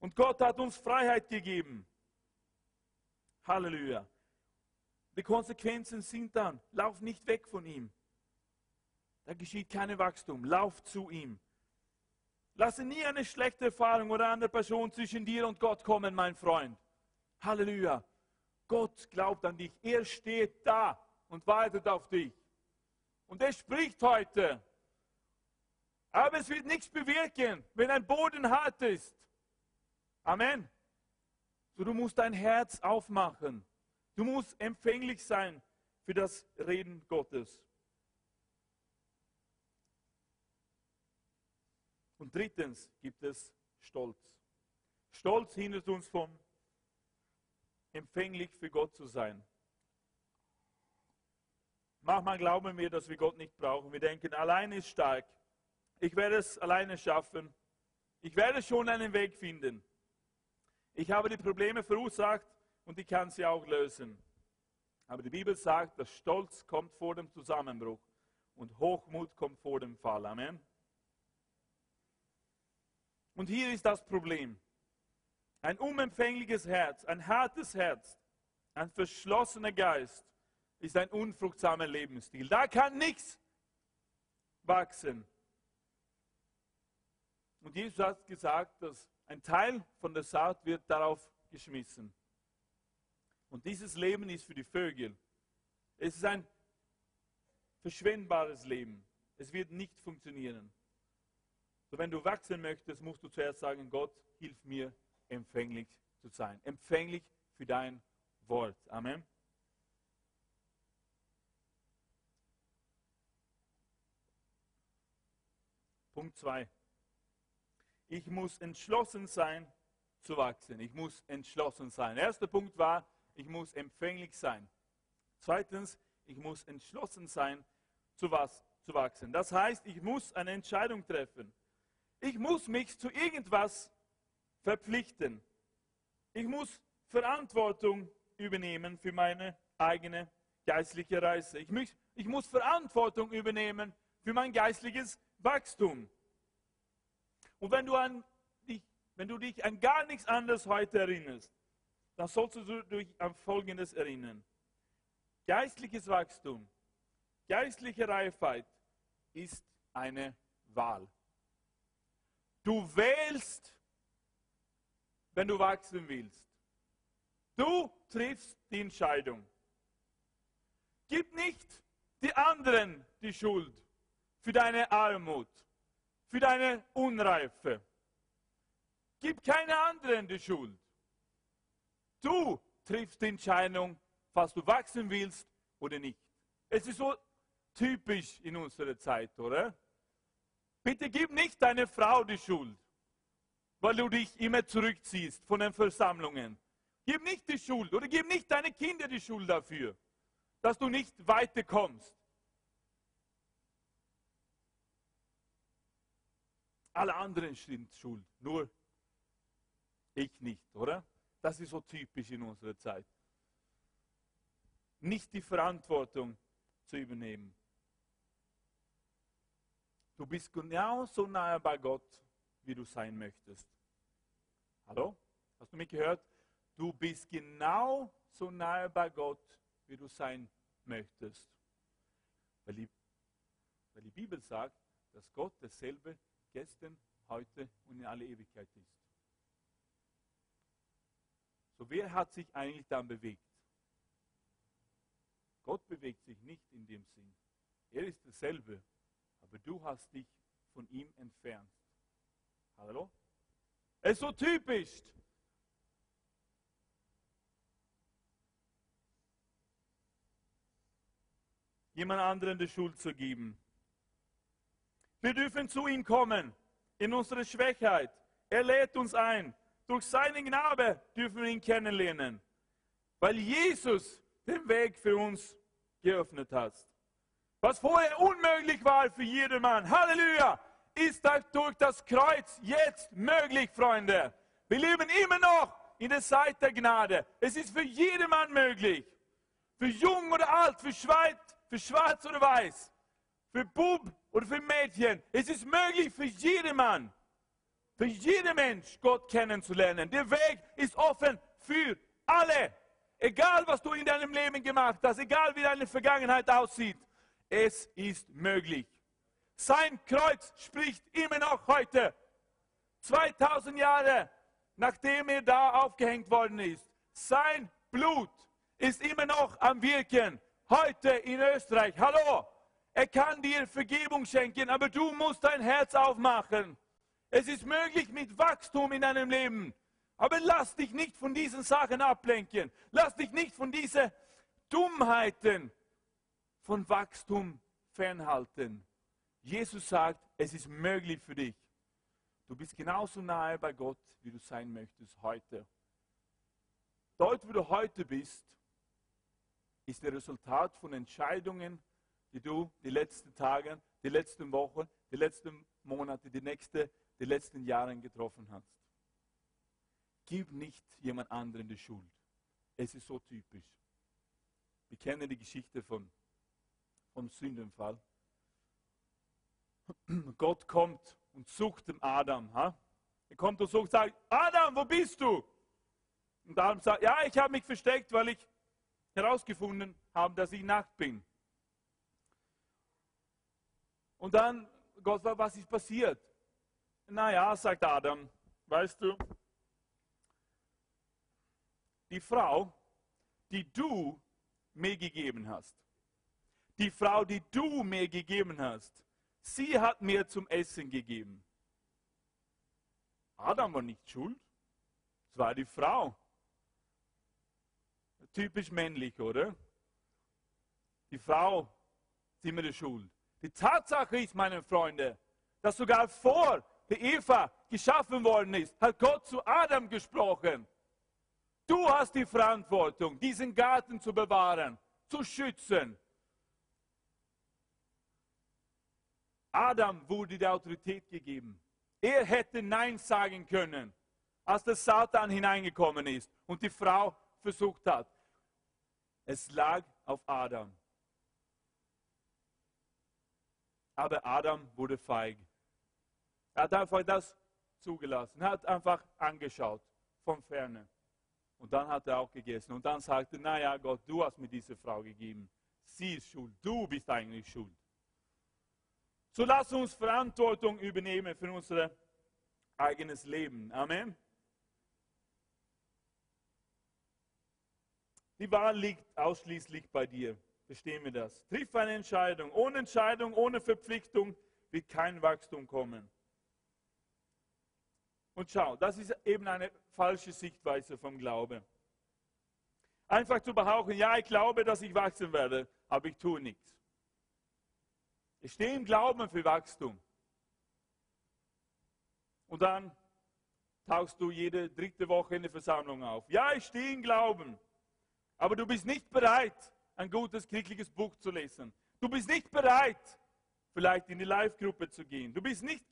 Und Gott hat uns Freiheit gegeben. Halleluja. Die Konsequenzen sind dann, lauf nicht weg von ihm. Da geschieht kein Wachstum. Lauf zu ihm. Lasse nie eine schlechte Erfahrung oder eine Person zwischen dir und Gott kommen, mein Freund. Halleluja. Gott glaubt an dich. Er steht da und wartet auf dich. Und er spricht heute. Aber es wird nichts bewirken, wenn ein Boden hart ist. Amen. So, du musst dein Herz aufmachen. Du musst empfänglich sein für das Reden Gottes. Und drittens gibt es Stolz. Stolz hindert uns vom empfänglich für Gott zu sein. Manchmal glauben wir, dass wir Gott nicht brauchen. Wir denken, allein ist stark. Ich werde es alleine schaffen. Ich werde schon einen Weg finden. Ich habe die Probleme verursacht und ich kann sie auch lösen. Aber die Bibel sagt, dass Stolz kommt vor dem Zusammenbruch und Hochmut kommt vor dem Fall. Amen. Und hier ist das Problem. Ein unempfängliches Herz, ein hartes Herz, ein verschlossener Geist ist ein unfruchtsamer Lebensstil. Da kann nichts wachsen. Und Jesus hat gesagt, dass ein Teil von der Saat wird darauf geschmissen. Und dieses Leben ist für die Vögel. Es ist ein verschwendbares Leben. Es wird nicht funktionieren. So, wenn du wachsen möchtest, musst du zuerst sagen, Gott, hilf mir, empfänglich zu sein. Empfänglich für dein Wort. Amen. Punkt 2. Ich muss entschlossen sein zu wachsen. Ich muss entschlossen sein. Erster Punkt war, ich muss empfänglich sein. Zweitens, ich muss entschlossen sein zu, was, zu wachsen. Das heißt, ich muss eine Entscheidung treffen. Ich muss mich zu irgendwas verpflichten. Ich muss Verantwortung übernehmen für meine eigene geistliche Reise. Ich, muss, ich muss Verantwortung übernehmen für mein geistliches Wachstum. Und wenn du, an dich, wenn du dich an gar nichts anderes heute erinnerst, dann sollst du dich an Folgendes erinnern. Geistliches Wachstum, geistliche Reifheit ist eine Wahl. Du wählst, wenn du wachsen willst. Du triffst die Entscheidung. Gib nicht die anderen die Schuld für deine Armut, für deine Unreife. Gib keine anderen die Schuld. Du triffst die Entscheidung, falls du wachsen willst oder nicht. Es ist so typisch in unserer Zeit, oder? Bitte gib nicht deiner Frau die Schuld, weil du dich immer zurückziehst von den Versammlungen. Gib nicht die Schuld oder gib nicht deine Kinder die Schuld dafür, dass du nicht weiterkommst. Alle anderen sind schuld, nur ich nicht, oder? Das ist so typisch in unserer Zeit. Nicht die Verantwortung zu übernehmen. Du bist genauso nahe bei Gott, wie du sein möchtest. Hallo? Hast du mich gehört? Du bist genau so nahe bei Gott, wie du sein möchtest. Weil die, weil die Bibel sagt, dass Gott dasselbe gestern, heute und in alle Ewigkeit ist. So, wer hat sich eigentlich dann bewegt? Gott bewegt sich nicht in dem Sinn. Er ist dasselbe, aber du hast dich von ihm entfernt. Hallo? Es ist so typisch. Jemand anderen die Schuld zu geben. Wir dürfen zu ihm kommen in unserer Schwächheit. Er lädt uns ein. Durch seine Gnade dürfen wir ihn kennenlernen, weil Jesus den Weg für uns geöffnet hat. Was vorher unmöglich war für jedermann, Halleluja, ist durch das Kreuz jetzt möglich, Freunde. Wir leben immer noch in der Zeit der Gnade. Es ist für jedermann möglich. Für jung oder alt, für schwarz, für schwarz oder weiß, für Bub oder für Mädchen. Es ist möglich für jedermann, für jeden Mensch Gott kennenzulernen. Der Weg ist offen für alle. Egal, was du in deinem Leben gemacht hast, egal wie deine Vergangenheit aussieht. Es ist möglich. Sein Kreuz spricht immer noch heute. 2000 Jahre nachdem er da aufgehängt worden ist. sein Blut ist immer noch am Wirken. Heute in Österreich. Hallo! Er kann dir Vergebung schenken, aber du musst dein Herz aufmachen. Es ist möglich mit Wachstum in deinem Leben. Aber lass dich nicht von diesen Sachen ablenken. Lass dich nicht von diesen Dummheiten von Wachstum fernhalten. Jesus sagt, es ist möglich für dich. Du bist genauso nahe bei Gott, wie du sein möchtest heute. Dort, wo du heute bist, ist der Resultat von Entscheidungen, die du die letzten Tage, die letzten Wochen, die letzten Monate, die, nächste, die letzten Jahre getroffen hast. Gib nicht jemand anderen die Schuld. Es ist so typisch. Wir kennen die Geschichte von, vom Sündenfall. Gott kommt und sucht den Adam. Ha? Er kommt und sucht, sagt, Adam, wo bist du? Und Adam sagt, ja, ich habe mich versteckt, weil ich herausgefunden habe, dass ich nackt bin. Und dann, Gott, was ist passiert? Naja, sagt Adam, weißt du, die Frau, die du mir gegeben hast, die Frau, die du mir gegeben hast, sie hat mir zum Essen gegeben. Adam war nicht schuld, es war die Frau. Typisch männlich, oder? Die Frau ist immer die Schuld. Die Tatsache ist, meine Freunde, dass sogar vor der Eva geschaffen worden ist, hat Gott zu Adam gesprochen. Du hast die Verantwortung, diesen Garten zu bewahren, zu schützen. Adam wurde die Autorität gegeben. Er hätte Nein sagen können, als der Satan hineingekommen ist und die Frau versucht hat. Es lag auf Adam. Aber Adam wurde feig. Er hat einfach das zugelassen. Er hat einfach angeschaut von ferne. Und dann hat er auch gegessen. Und dann sagte, naja Gott, du hast mir diese Frau gegeben. Sie ist schuld. Du bist eigentlich schuld. So lass uns Verantwortung übernehmen für unser eigenes Leben. Amen. Die Wahl liegt ausschließlich bei dir. Verstehen wir das? Triff eine Entscheidung. Ohne Entscheidung, ohne Verpflichtung wird kein Wachstum kommen. Und schau, das ist eben eine falsche Sichtweise vom Glauben. Einfach zu behaupten, ja, ich glaube, dass ich wachsen werde, aber ich tue nichts. Ich stehe im Glauben für Wachstum. Und dann tauchst du jede dritte Woche in der Versammlung auf. Ja, ich stehe im Glauben. Aber du bist nicht bereit, ein gutes, christliches Buch zu lesen. Du bist nicht bereit, vielleicht in die Live-Gruppe zu gehen. Du bist nicht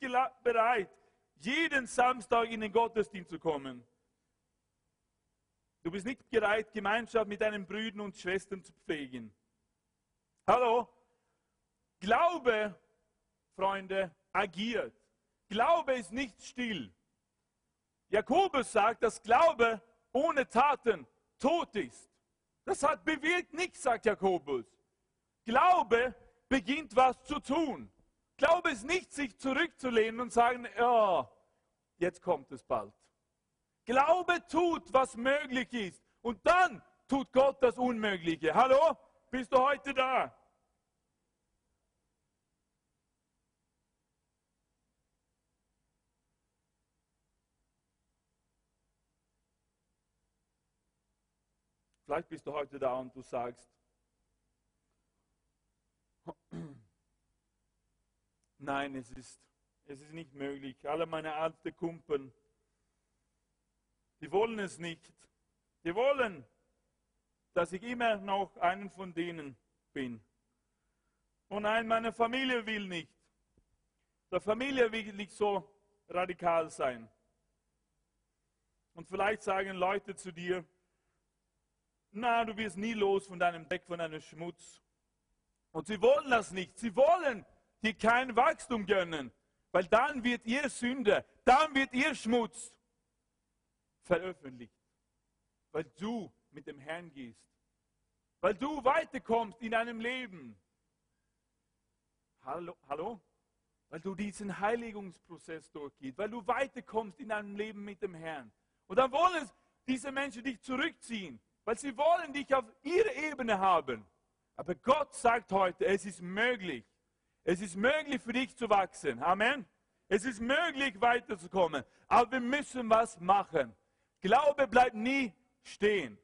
bereit, jeden Samstag in den Gottesdienst zu kommen. Du bist nicht bereit, Gemeinschaft mit deinen Brüdern und Schwestern zu pflegen. Hallo? Glaube, Freunde, agiert. Glaube ist nicht still. Jakobus sagt, dass Glaube ohne Taten tot ist. Das hat bewirkt nichts, sagt Jakobus. Glaube beginnt was zu tun. Glaube ist nicht, sich zurückzulehnen und sagen, ja, jetzt kommt es bald. Glaube tut, was möglich ist. Und dann tut Gott das Unmögliche. Hallo? Bist du heute da? Vielleicht bist du heute da und du sagst, nein, es ist, es ist nicht möglich. Alle meine alten Kumpeln, die wollen es nicht. Die wollen, dass ich immer noch einen von denen bin. Und nein, meine Familie will nicht. Der Familie will nicht so radikal sein. Und vielleicht sagen Leute zu dir, na, du wirst nie los von deinem Dreck, von deinem Schmutz. Und sie wollen das nicht. Sie wollen dir kein Wachstum gönnen, weil dann wird ihr Sünde, dann wird ihr Schmutz veröffentlicht, weil du mit dem Herrn gehst, weil du weiterkommst in deinem Leben. Hallo, hallo? Weil du diesen Heiligungsprozess durchgehst, weil du weiterkommst in deinem Leben mit dem Herrn. Und dann wollen, diese Menschen dich zurückziehen, weil sie wollen dich auf ihre Ebene haben. Aber Gott sagt heute, es ist möglich. Es ist möglich für dich zu wachsen. Amen. Es ist möglich weiterzukommen. Aber wir müssen was machen. Glaube bleibt nie stehen.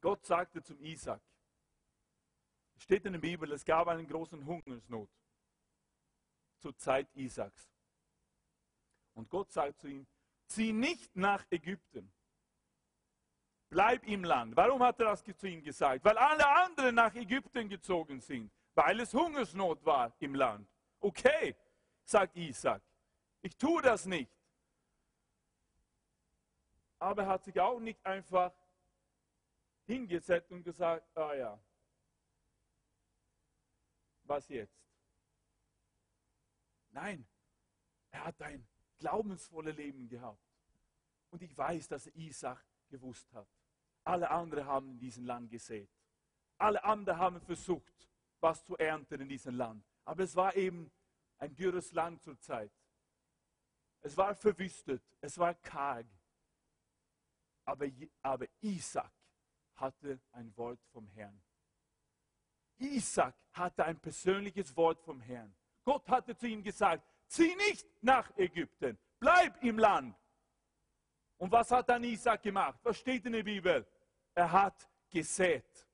Gott sagte zum Isaac, steht in der Bibel, es gab einen großen Hungersnot zur Zeit Isaaks. Und Gott sagt zu ihm, zieh nicht nach Ägypten. Bleib im Land. Warum hat er das zu ihm gesagt? Weil alle anderen nach Ägypten gezogen sind, weil es Hungersnot war im Land. Okay, sagt Isaac, ich tue das nicht. Aber er hat sich auch nicht einfach hingesetzt und gesagt, ah ja, was jetzt? Nein, er hat ein glaubensvolles Leben gehabt. Und ich weiß, dass Isaac gewusst hat. Alle anderen haben in diesem Land gesät. Alle anderen haben versucht, was zu ernten in diesem Land. Aber es war eben ein dürres Land zur Zeit. Es war verwüstet, es war karg. Aber, aber Isaac hatte ein Wort vom Herrn. Isaac hatte ein persönliches Wort vom Herrn. Gott hatte zu ihm gesagt, zieh nicht nach Ägypten, bleib im Land. Und was hat dann Isaac gemacht? Was steht in der Bibel? Er hat gesät.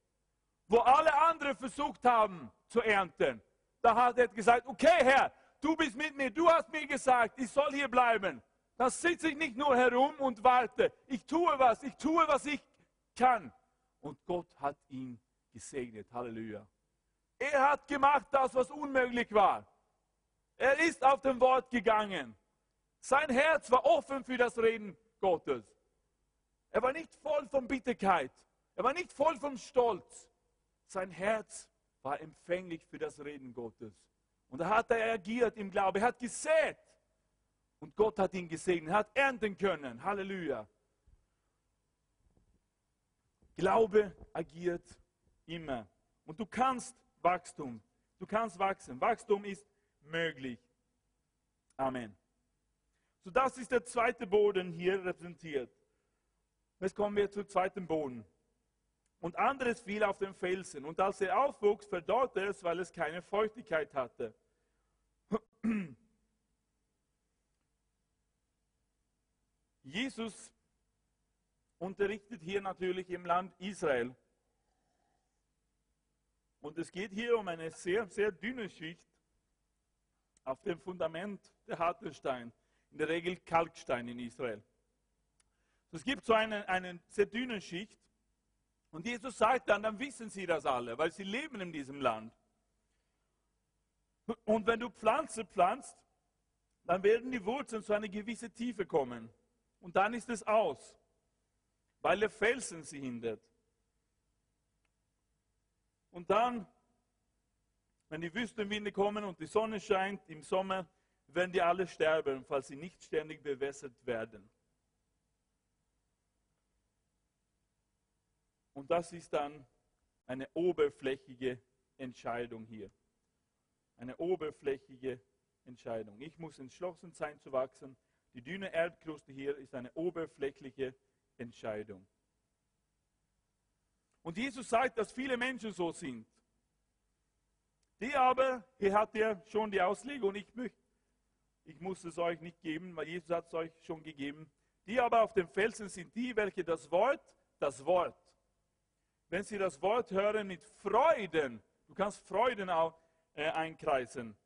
Wo alle anderen versucht haben zu ernten, da hat er gesagt, okay Herr, du bist mit mir, du hast mir gesagt, ich soll hier bleiben. Dann sitze ich nicht nur herum und warte. Ich tue was, ich tue, was ich kann und Gott hat ihn gesegnet. Halleluja. Er hat gemacht das, was unmöglich war. Er ist auf dem Wort gegangen. Sein Herz war offen für das Reden Gottes. Er war nicht voll von Bitterkeit. Er war nicht voll vom Stolz. Sein Herz war empfänglich für das Reden Gottes. Und da hat er reagiert im Glauben. Er hat gesät. Und Gott hat ihn gesegnet. Er hat ernten können. Halleluja. Glaube agiert immer. Und du kannst Wachstum, du kannst wachsen. Wachstum ist möglich. Amen. So, das ist der zweite Boden hier repräsentiert. Jetzt kommen wir zum zweiten Boden. Und anderes fiel auf den Felsen. Und als er aufwuchs, verdorrte es, weil es keine Feuchtigkeit hatte. Jesus unterrichtet hier natürlich im Land Israel. Und es geht hier um eine sehr, sehr dünne Schicht auf dem Fundament der harte Stein, in der Regel Kalkstein in Israel. Es gibt so eine, eine sehr dünne Schicht und Jesus sagt dann, dann wissen sie das alle, weil sie leben in diesem Land. Und wenn du Pflanze pflanzt, dann werden die Wurzeln zu einer gewissen Tiefe kommen. Und dann ist es aus weil der Felsen sie hindert. Und dann, wenn die Wüstenwinde kommen und die Sonne scheint im Sommer, werden die alle sterben, falls sie nicht ständig bewässert werden. Und das ist dann eine oberflächige Entscheidung hier. Eine oberflächige Entscheidung. Ich muss entschlossen sein zu wachsen. Die dünne Erdkruste hier ist eine oberflächliche Entscheidung. Und Jesus sagt, dass viele Menschen so sind. Die aber, hier hat er schon die Auslegung, ich, ich muss es euch nicht geben, weil Jesus hat es euch schon gegeben. Die aber auf dem Felsen sind die, welche das Wort, das Wort, wenn sie das Wort hören mit Freuden, du kannst Freuden auch äh, einkreisen,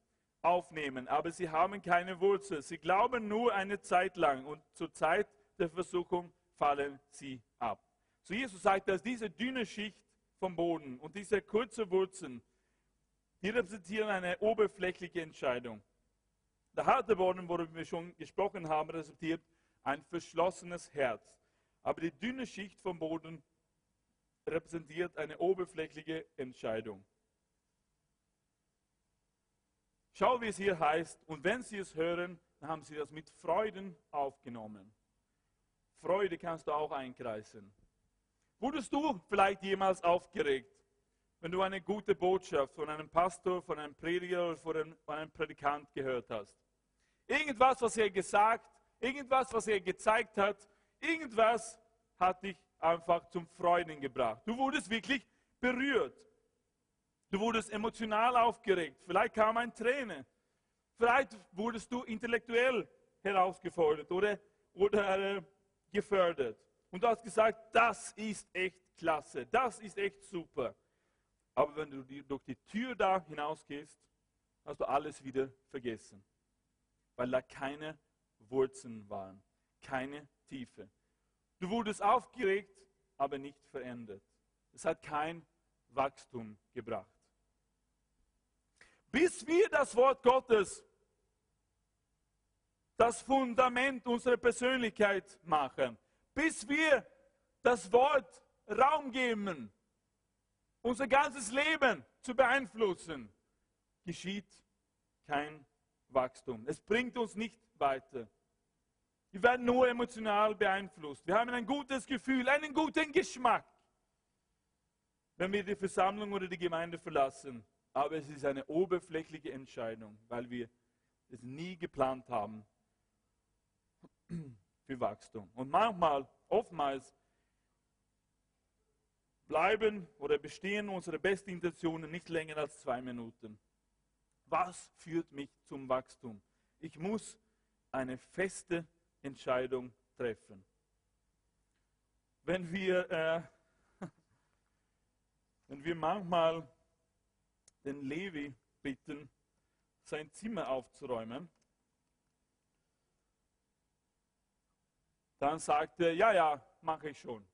aufnehmen, aber sie haben keine Wurzel. Sie glauben nur eine Zeit lang und zur Zeit der Versuchung fallen sie ab. So Jesus sagt, dass diese dünne Schicht vom Boden und diese kurze Wurzeln, die repräsentieren eine oberflächliche Entscheidung. Der harte Boden, worüber wir schon gesprochen haben, repräsentiert ein verschlossenes Herz. Aber die dünne Schicht vom Boden repräsentiert eine oberflächliche Entscheidung. Schau, wie es hier heißt, und wenn sie es hören, dann haben sie das mit Freuden aufgenommen. Freude kannst du auch einkreisen. Wurdest du vielleicht jemals aufgeregt, wenn du eine gute Botschaft von einem Pastor, von einem Prediger oder von einem, Predikant gehört hast? Irgendwas, was er gesagt, irgendwas, was er gezeigt hat, irgendwas hat dich einfach zum Freuden gebracht. Du wurdest wirklich berührt. Du wurdest emotional aufgeregt. Vielleicht kam ein Träne. Vielleicht wurdest du intellektuell herausgefordert oder, oder äh, gefördert. Und du hast gesagt, das ist echt klasse, das ist echt super. Aber wenn du durch die Tür da hinausgehst, hast du alles wieder vergessen. Weil da keine Wurzeln waren, keine Tiefe. Du wurdest aufgeregt, aber nicht verändert. Es hat kein Wachstum gebracht. Bis wir das Wort Gottes das Fundament unserer Persönlichkeit machen, bis wir das Wort Raum geben, unser ganzes Leben zu beeinflussen, geschieht kein Wachstum. Es bringt uns nicht weiter. Wir werden nur emotional beeinflusst. Wir haben ein gutes Gefühl, einen guten Geschmack, wenn wir die Versammlung oder die Gemeinde verlassen. Aber es ist eine oberflächliche Entscheidung, weil wir es nie geplant haben für Wachstum. Und manchmal, oftmals, bleiben oder bestehen unsere besten Intentionen nicht länger als zwei Minuten. Was führt mich zum Wachstum? Ich muss eine feste Entscheidung treffen. Wenn wir, äh, wenn wir manchmal den Levi bitten, sein Zimmer aufzuräumen, dann sagt er, ja, ja, mache ich schon.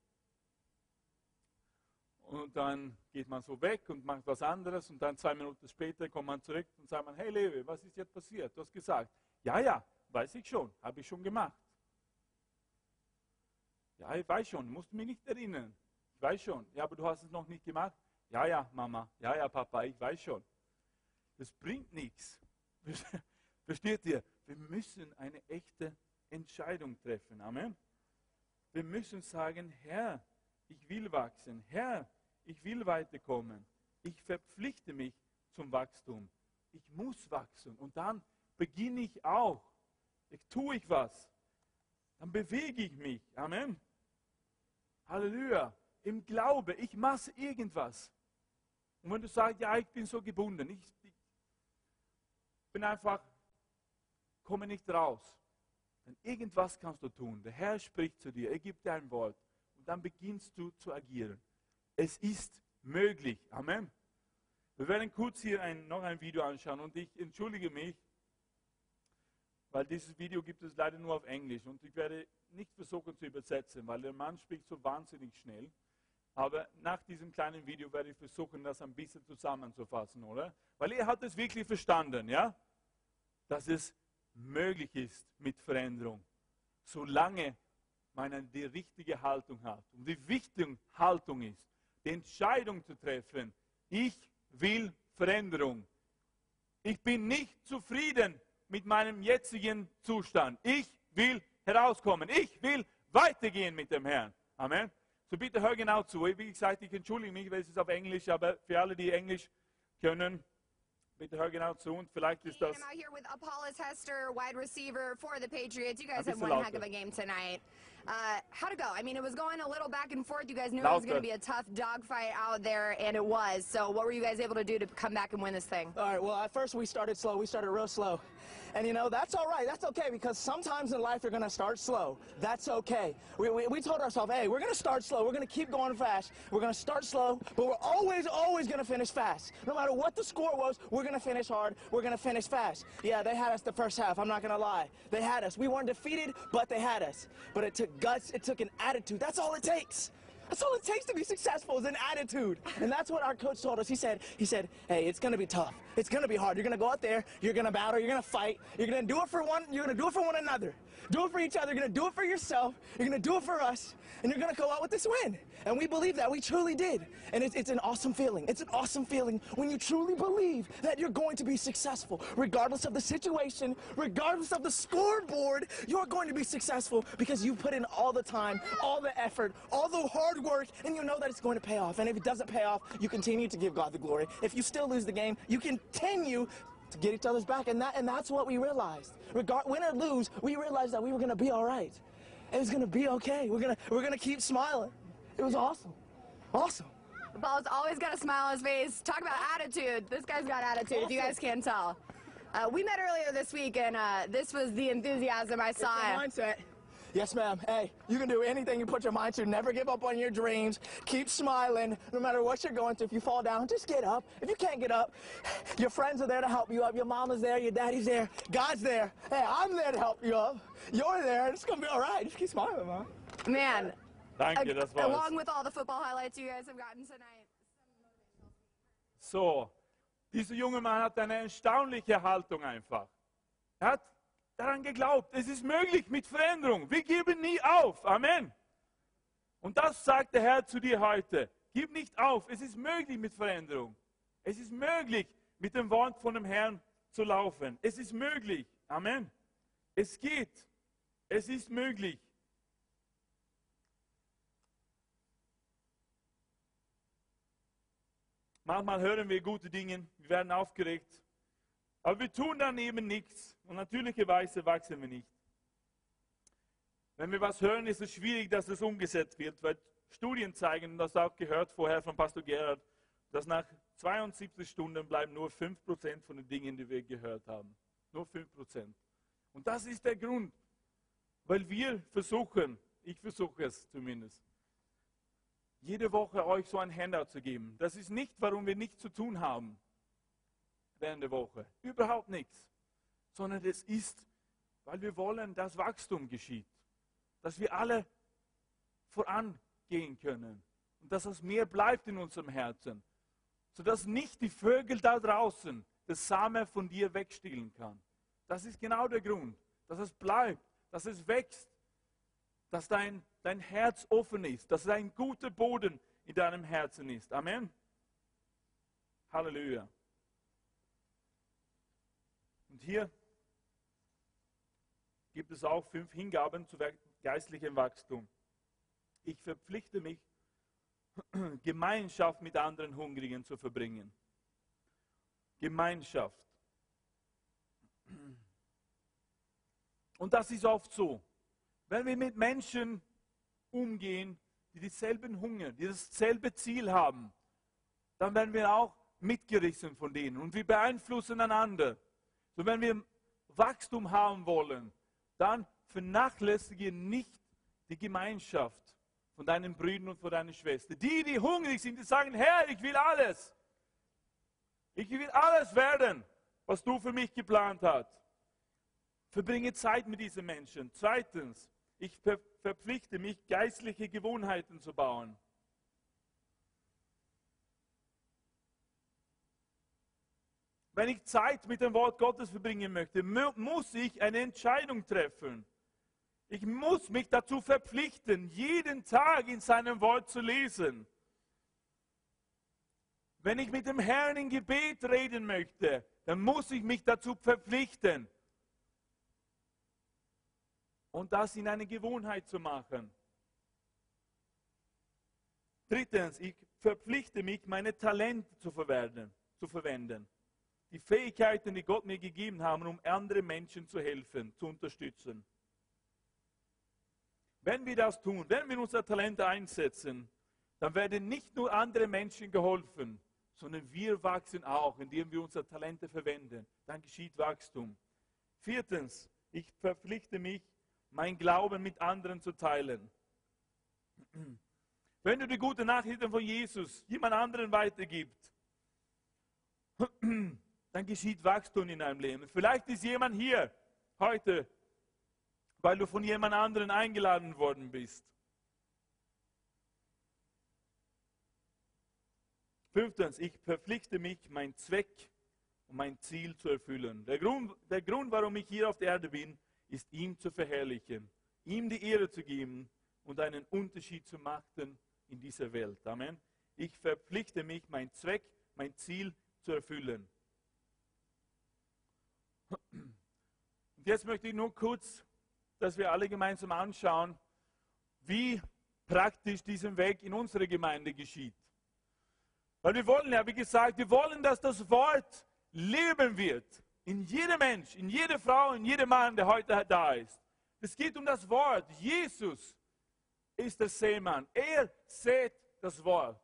Und dann geht man so weg und macht was anderes und dann zwei Minuten später kommt man zurück und sagt man, hey Levi, was ist jetzt passiert? Du hast gesagt, ja, ja, weiß ich schon, habe ich schon gemacht. Ja, ich weiß schon, musst du mich nicht erinnern. Ich weiß schon. Ja, aber du hast es noch nicht gemacht. Ja, ja, Mama. Ja, ja, Papa, ich weiß schon. Das bringt nichts. Versteht ihr? Wir müssen eine echte Entscheidung treffen. Amen. Wir müssen sagen, Herr, ich will wachsen. Herr, ich will weiterkommen. Ich verpflichte mich zum Wachstum. Ich muss wachsen. Und dann beginne ich auch. Ich tue ich was. Dann bewege ich mich. Amen. Halleluja. Im Glaube, ich mache irgendwas. Und wenn du sagst, ja, ich bin so gebunden, ich, ich bin einfach, komme nicht raus. Dann irgendwas kannst du tun. Der Herr spricht zu dir, er gibt dir ein Wort. Und dann beginnst du zu agieren. Es ist möglich. Amen. Wir werden kurz hier ein, noch ein Video anschauen und ich entschuldige mich, weil dieses Video gibt es leider nur auf Englisch und ich werde nicht versuchen zu übersetzen, weil der Mann spricht so wahnsinnig schnell. Aber nach diesem kleinen Video werde ich versuchen, das ein bisschen zusammenzufassen, oder? Weil er hat es wirklich verstanden, ja? Dass es möglich ist mit Veränderung, solange man die richtige Haltung hat. Und die wichtige Haltung ist, die Entscheidung zu treffen, ich will Veränderung. Ich bin nicht zufrieden mit meinem jetzigen Zustand. Ich will herauskommen. Ich will weitergehen mit dem Herrn. Amen. So bitte hör genau zu. Wie gesagt, ich entschuldige mich, weil es ist auf Englisch, aber für alle, die Englisch können, bitte hör genau zu und vielleicht ist das. I'm out here with Apollos Hester, wide receiver for the Patriots. You guys had one heck of a game tonight. Uh, how'd it go? I mean, it was going a little back and forth. You guys knew it was going to be a tough dogfight out there, and it was. So, what were you guys able to do to come back and win this thing? All right. Well, at first we started slow. We started real slow. And you know, that's all right. That's okay because sometimes in life you're going to start slow. That's okay. We, we, we told ourselves, hey, we're going to start slow. We're going to keep going fast. We're going to start slow, but we're always, always going to finish fast. No matter what the score was, we're going to finish hard. We're going to finish fast. Yeah, they had us the first half. I'm not going to lie. They had us. We weren't defeated, but they had us. But it took guts. It took an attitude. That's all it takes. That's all it takes to be successful is an attitude. And that's what our coach told us. He said, he said, hey, it's gonna be tough. It's gonna be hard. You're gonna go out there, you're gonna battle, you're gonna fight, you're gonna do it for one, you're gonna do it for one another. Do it for each other, you're gonna do it for yourself, you're gonna do it for us, and you're gonna go out with this win. And we believe that. We truly did. And it's, it's an awesome feeling. It's an awesome feeling when you truly believe that you're going to be successful. Regardless of the situation, regardless of the scoreboard, you're going to be successful because you put in all the time, all the effort, all the hard work, and you know that it's going to pay off. And if it doesn't pay off, you continue to give God the glory. If you still lose the game, you continue to get each other's back. And, that, and that's what we realized. Regard, win or lose, we realized that we were going to be all right. It was going to be okay. We're going to we're gonna keep smiling. It was awesome. Awesome. Ball's always got a smile on his face. Talk about attitude. This guy's got attitude, awesome. if you guys can't tell. Uh, we met earlier this week, and uh, this was the enthusiasm I saw. mindset. Yes, ma'am. Hey, you can do anything you put your mind to. Never give up on your dreams. Keep smiling no matter what you're going through. If you fall down, just get up. If you can't get up, your friends are there to help you up. Your mama's there, your daddy's there, God's there. Hey, I'm there to help you up. You're there. It's going to be all right. Just keep smiling, man. Man. Thank you, das war's. Along with all the football highlights you guys have gotten tonight. So, dieser junge Mann hat eine erstaunliche Haltung einfach. Er hat daran geglaubt, es ist möglich mit Veränderung. Wir geben nie auf. Amen. Und das sagt der Herr zu dir heute. Gib nicht auf. Es ist möglich mit Veränderung. Es ist möglich, mit dem Wort von dem Herrn zu laufen. Es ist möglich. Amen. Es geht. Es ist möglich. Manchmal hören wir gute Dinge, wir werden aufgeregt, aber wir tun dann eben nichts und natürlicherweise wachsen wir nicht. Wenn wir was hören, ist es schwierig, dass es umgesetzt wird, weil Studien zeigen, das auch gehört vorher von Pastor Gerhard, dass nach 72 Stunden bleiben nur 5% von den Dingen, die wir gehört haben. Nur 5%. Und das ist der Grund, weil wir versuchen, ich versuche es zumindest, jede Woche euch so ein Handout zu geben. Das ist nicht, warum wir nichts zu tun haben während der Woche. Überhaupt nichts. Sondern es ist, weil wir wollen, dass Wachstum geschieht. Dass wir alle vorangehen können. Und dass es mehr bleibt in unserem Herzen. Sodass nicht die Vögel da draußen das Samen von dir wegstehlen kann. Das ist genau der Grund. Dass es bleibt, dass es wächst. Dass dein, dein Herz offen ist. Dass es ein guter Boden in deinem Herzen ist. Amen. Halleluja. Und hier gibt es auch fünf Hingaben zu geistlichem Wachstum. Ich verpflichte mich, Gemeinschaft mit anderen Hungrigen zu verbringen. Gemeinschaft. Und das ist oft so. Wenn wir mit Menschen umgehen, die dieselben Hunger, die dasselbe Ziel haben, dann werden wir auch mitgerissen von denen und wir beeinflussen einander. So wenn wir Wachstum haben wollen, dann vernachlässige nicht die Gemeinschaft von deinen Brüdern und von deinen Schwestern. Die, die hungrig sind, die sagen, Herr, ich will alles. Ich will alles werden, was du für mich geplant hast. Verbringe Zeit mit diesen Menschen. Zweitens, ich verpflichte mich, geistliche Gewohnheiten zu bauen. Wenn ich Zeit mit dem Wort Gottes verbringen möchte, muss ich eine Entscheidung treffen. Ich muss mich dazu verpflichten, jeden Tag in seinem Wort zu lesen. Wenn ich mit dem Herrn in Gebet reden möchte, dann muss ich mich dazu verpflichten. Und das in eine Gewohnheit zu machen. Drittens, ich verpflichte mich, meine Talente zu verwenden. Zu verwenden die Fähigkeiten, die Gott mir gegeben hat, um anderen Menschen zu helfen, zu unterstützen. Wenn wir das tun, wenn wir unser Talent einsetzen, dann werden nicht nur andere Menschen geholfen, sondern wir wachsen auch, indem wir unsere Talente verwenden. Dann geschieht Wachstum. Viertens, ich verpflichte mich, mein Glauben mit anderen zu teilen. Wenn du die gute Nachrichten von Jesus jemand anderen weitergibst, dann geschieht Wachstum in deinem Leben. Vielleicht ist jemand hier heute, weil du von jemand anderen eingeladen worden bist. Fünftens, ich verpflichte mich, meinen Zweck und mein Ziel zu erfüllen. Der Grund, der Grund, warum ich hier auf der Erde bin, ist ihm zu verherrlichen, ihm die Ehre zu geben und einen Unterschied zu machen in dieser Welt. Amen. Ich verpflichte mich, meinen Zweck, mein Ziel zu erfüllen. Und jetzt möchte ich nur kurz, dass wir alle gemeinsam anschauen, wie praktisch diesen Weg in unserer Gemeinde geschieht. Weil wir wollen ja, wie gesagt, wir wollen, dass das Wort leben wird. In jedem Mensch, in jeder Frau, in jedem Mann, der heute da ist. Es geht um das Wort. Jesus ist der Seemann. Er sät das Wort.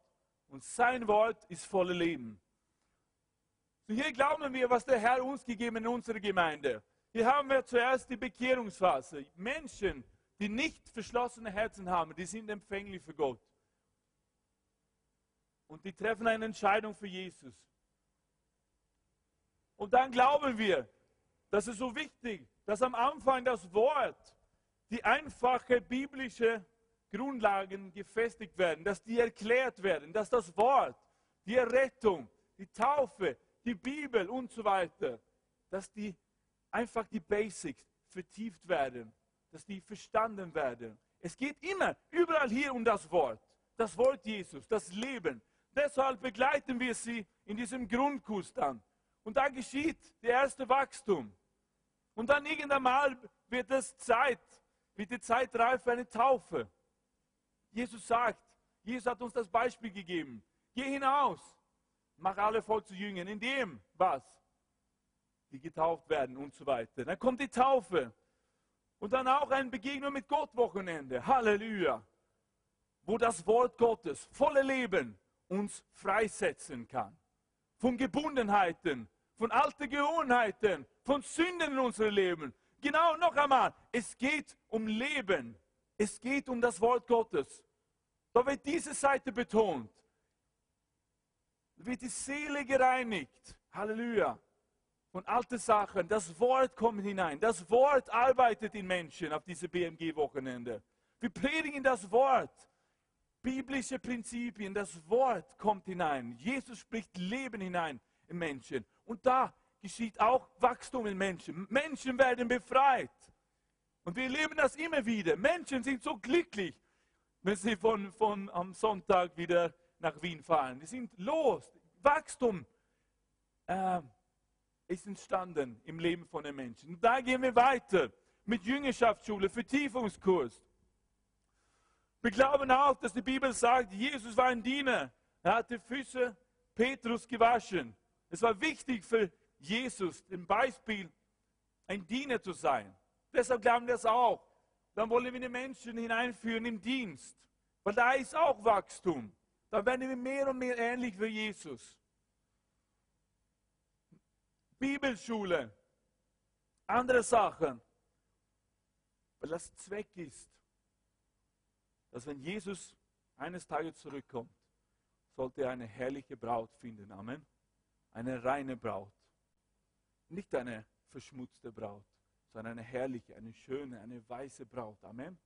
Und sein Wort ist voller Leben. Hier glauben wir, was der Herr uns gegeben in unserer Gemeinde. Hier haben wir zuerst die Bekehrungsphase. Menschen, die nicht verschlossene Herzen haben, die sind empfänglich für Gott. Und die treffen eine Entscheidung für Jesus. Und dann glauben wir, das ist so wichtig, dass am Anfang das Wort, die einfache biblische Grundlagen gefestigt werden, dass die erklärt werden, dass das Wort, die Errettung, die Taufe, die Bibel und so weiter, dass die einfach die Basics vertieft werden, dass die verstanden werden. Es geht immer überall hier um das Wort, das Wort Jesus, das Leben. Deshalb begleiten wir sie in diesem Grundkurs dann. Und da geschieht der erste Wachstum. Und dann irgendwann mal wird es Zeit, wird die Zeit reif für eine Taufe. Jesus sagt, Jesus hat uns das Beispiel gegeben. Geh hinaus, mach alle voll zu Jüngern, indem was? Die getauft werden und so weiter. Dann kommt die Taufe. Und dann auch ein Begegnung mit Gott Wochenende. Halleluja. Wo das Wort Gottes, volle Leben, uns freisetzen kann. Von Gebundenheiten, von alten Gewohnheiten, von Sünden in unserem Leben. Genau noch einmal, es geht um Leben. Es geht um das Wort Gottes. Da wird diese Seite betont. Wird die Seele gereinigt. Halleluja. Von alten Sachen. Das Wort kommt hinein. Das Wort arbeitet in Menschen auf diese BMG-Wochenende. Wir predigen das Wort. Biblische Prinzipien. Das Wort kommt hinein. Jesus spricht Leben hinein in Menschen. Und da geschieht auch Wachstum in Menschen. Menschen werden befreit. Und wir erleben das immer wieder. Menschen sind so glücklich, wenn sie von, von am Sonntag wieder nach Wien fahren. Die sind los. Wachstum äh, ist entstanden im Leben von den Menschen. Und da gehen wir weiter mit Jüngerschaftsschule, Vertiefungskurs. Wir glauben auch, dass die Bibel sagt, Jesus war ein Diener. Er hatte Füße Petrus gewaschen. Es war wichtig für Jesus, im Beispiel, ein Diener zu sein. Deshalb glauben wir es auch. Dann wollen wir die Menschen hineinführen im Dienst. Weil da ist auch Wachstum. Da werden wir mehr und mehr ähnlich wie Jesus. Bibelschule, andere Sachen. Weil das Zweck ist, dass wenn Jesus eines Tages zurückkommt, sollte er eine herrliche Braut finden. Amen. Eine reine Braut. Nicht eine verschmutzte Braut sondern eine herrliche, eine schöne, eine weiße Braut. Amen.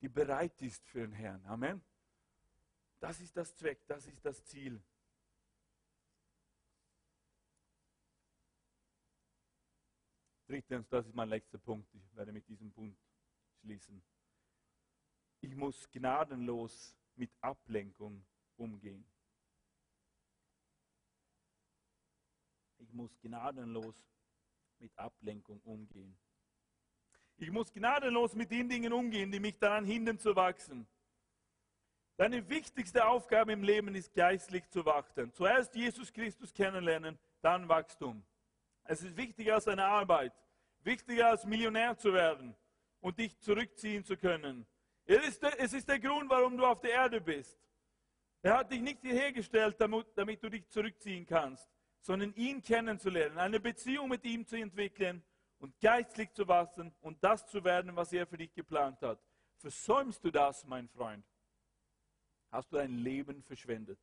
Die bereit ist für den Herrn. Amen. Das ist das Zweck, das ist das Ziel. Drittens, das ist mein letzter Punkt. Ich werde mit diesem Punkt schließen. Ich muss gnadenlos mit Ablenkung umgehen. Ich muss gnadenlos mit Ablenkung umgehen. Ich muss gnadenlos mit den Dingen umgehen, die mich daran hindern zu wachsen. Deine wichtigste Aufgabe im Leben ist geistlich zu wachsen. Zuerst Jesus Christus kennenlernen, dann Wachstum. Es ist wichtiger als eine Arbeit, wichtiger als Millionär zu werden und dich zurückziehen zu können. Es ist, der, es ist der Grund, warum du auf der Erde bist. Er hat dich nicht hierher gestellt, damit, damit du dich zurückziehen kannst sondern ihn kennenzulernen, eine Beziehung mit ihm zu entwickeln und geistlich zu wachsen und das zu werden, was er für dich geplant hat. Versäumst du das, mein Freund, hast du dein Leben verschwendet.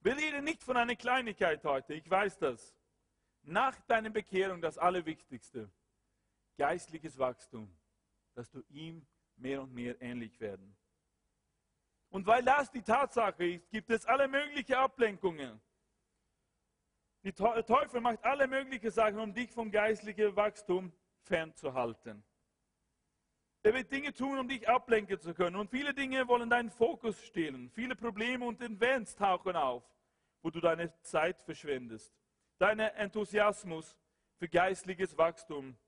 Wir reden nicht von einer Kleinigkeit heute, ich weiß das. Nach deiner Bekehrung das Allerwichtigste, geistliches Wachstum, dass du ihm mehr und mehr ähnlich werden. Und weil das die Tatsache ist, gibt es alle möglichen Ablenkungen. Der Teufel macht alle möglichen Sachen, um dich vom geistlichen Wachstum fernzuhalten. Er wird Dinge tun, um dich ablenken zu können. Und viele Dinge wollen deinen Fokus stehlen. Viele Probleme und Events tauchen auf, wo du deine Zeit verschwendest. Dein Enthusiasmus für geistliches Wachstum,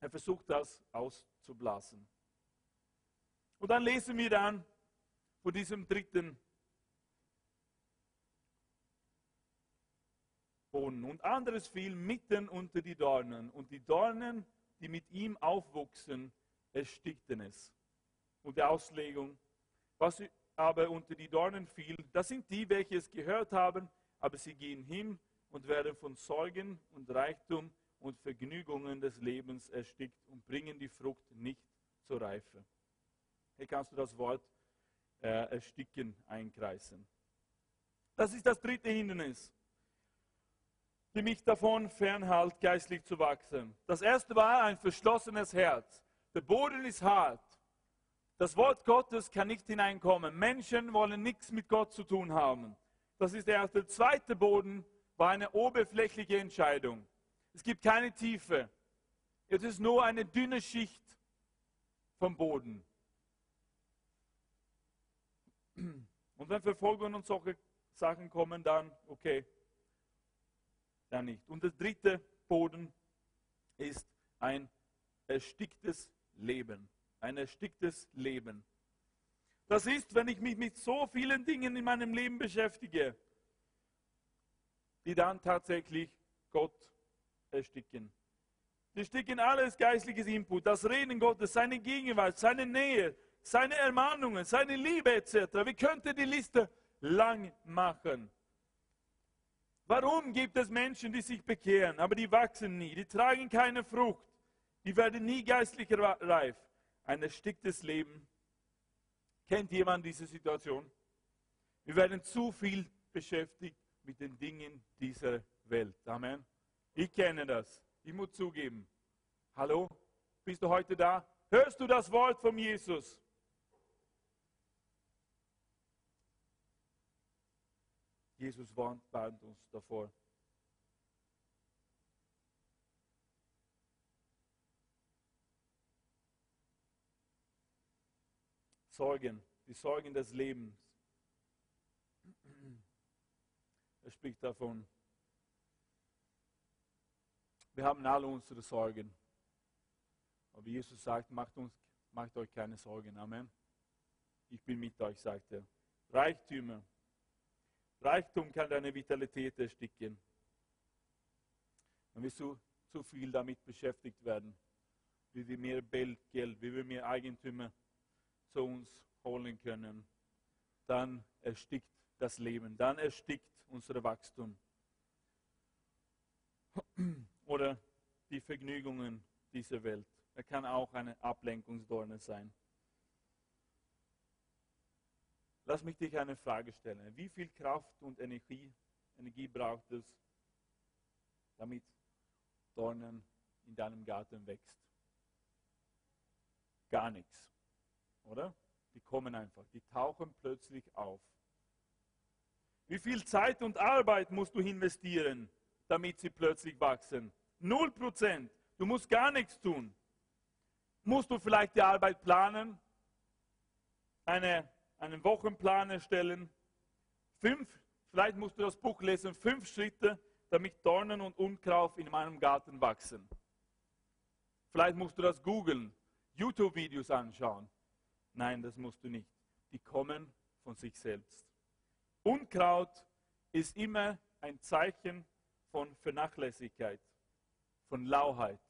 er versucht das auszublasen. Und dann lesen wir dann von diesem dritten Boden. Und anderes fiel mitten unter die Dornen. Und die Dornen, die mit ihm aufwuchsen, erstickten es. Und die Auslegung, was aber unter die Dornen fiel, das sind die, welche es gehört haben, aber sie gehen hin und werden von Sorgen und Reichtum und Vergnügungen des Lebens erstickt und bringen die Frucht nicht zur Reife. Hier kannst du das Wort äh, ersticken einkreisen. Das ist das dritte Hindernis die mich davon fernhält, geistlich zu wachsen. Das erste war ein verschlossenes Herz. Der Boden ist hart. Das Wort Gottes kann nicht hineinkommen. Menschen wollen nichts mit Gott zu tun haben. Das ist der erste. Der zweite Boden war eine oberflächliche Entscheidung. Es gibt keine Tiefe. Es ist nur eine dünne Schicht vom Boden. Und wenn Verfolgung und solche Sachen kommen, dann okay, da nicht. Und der dritte Boden ist ein ersticktes Leben. Ein ersticktes Leben. Das ist, wenn ich mich mit so vielen Dingen in meinem Leben beschäftige, die dann tatsächlich Gott ersticken. Die ersticken alles geistliches Input, das Reden Gottes, seine Gegenwart, seine Nähe, seine Ermahnungen, seine Liebe etc. Wir könnten die Liste lang machen. Warum gibt es Menschen, die sich bekehren, aber die wachsen nie, die tragen keine Frucht, die werden nie geistlich reif? Ein ersticktes Leben. Kennt jemand diese Situation? Wir werden zu viel beschäftigt mit den Dingen dieser Welt. Amen. Ich kenne das. Ich muss zugeben. Hallo? Bist du heute da? Hörst du das Wort von Jesus? Jesus warnt, uns davor. Sorgen, die Sorgen des Lebens. Er spricht davon. Wir haben alle unsere Sorgen. Aber Jesus sagt, macht, uns, macht euch keine Sorgen. Amen. Ich bin mit euch, sagt er. Reichtümer, Reichtum kann deine Vitalität ersticken. Wenn wir zu, zu viel damit beschäftigt werden, wie wir mehr Geld, wie wir mehr Eigentümer zu uns holen können, dann erstickt das Leben, dann erstickt unser Wachstum. Oder die Vergnügungen dieser Welt. Er kann auch eine Ablenkungsdorne sein. Lass mich dich eine Frage stellen. Wie viel Kraft und Energie, Energie braucht es, damit Dornen in deinem Garten wächst? Gar nichts, oder? Die kommen einfach, die tauchen plötzlich auf. Wie viel Zeit und Arbeit musst du investieren, damit sie plötzlich wachsen? Null Prozent. Du musst gar nichts tun. Musst du vielleicht die Arbeit planen? Eine einen Wochenplan erstellen. Fünf, vielleicht musst du das Buch lesen, fünf Schritte, damit Dornen und Unkraut in meinem Garten wachsen. Vielleicht musst du das googeln, YouTube-Videos anschauen. Nein, das musst du nicht. Die kommen von sich selbst. Unkraut ist immer ein Zeichen von Vernachlässigkeit, von Lauheit.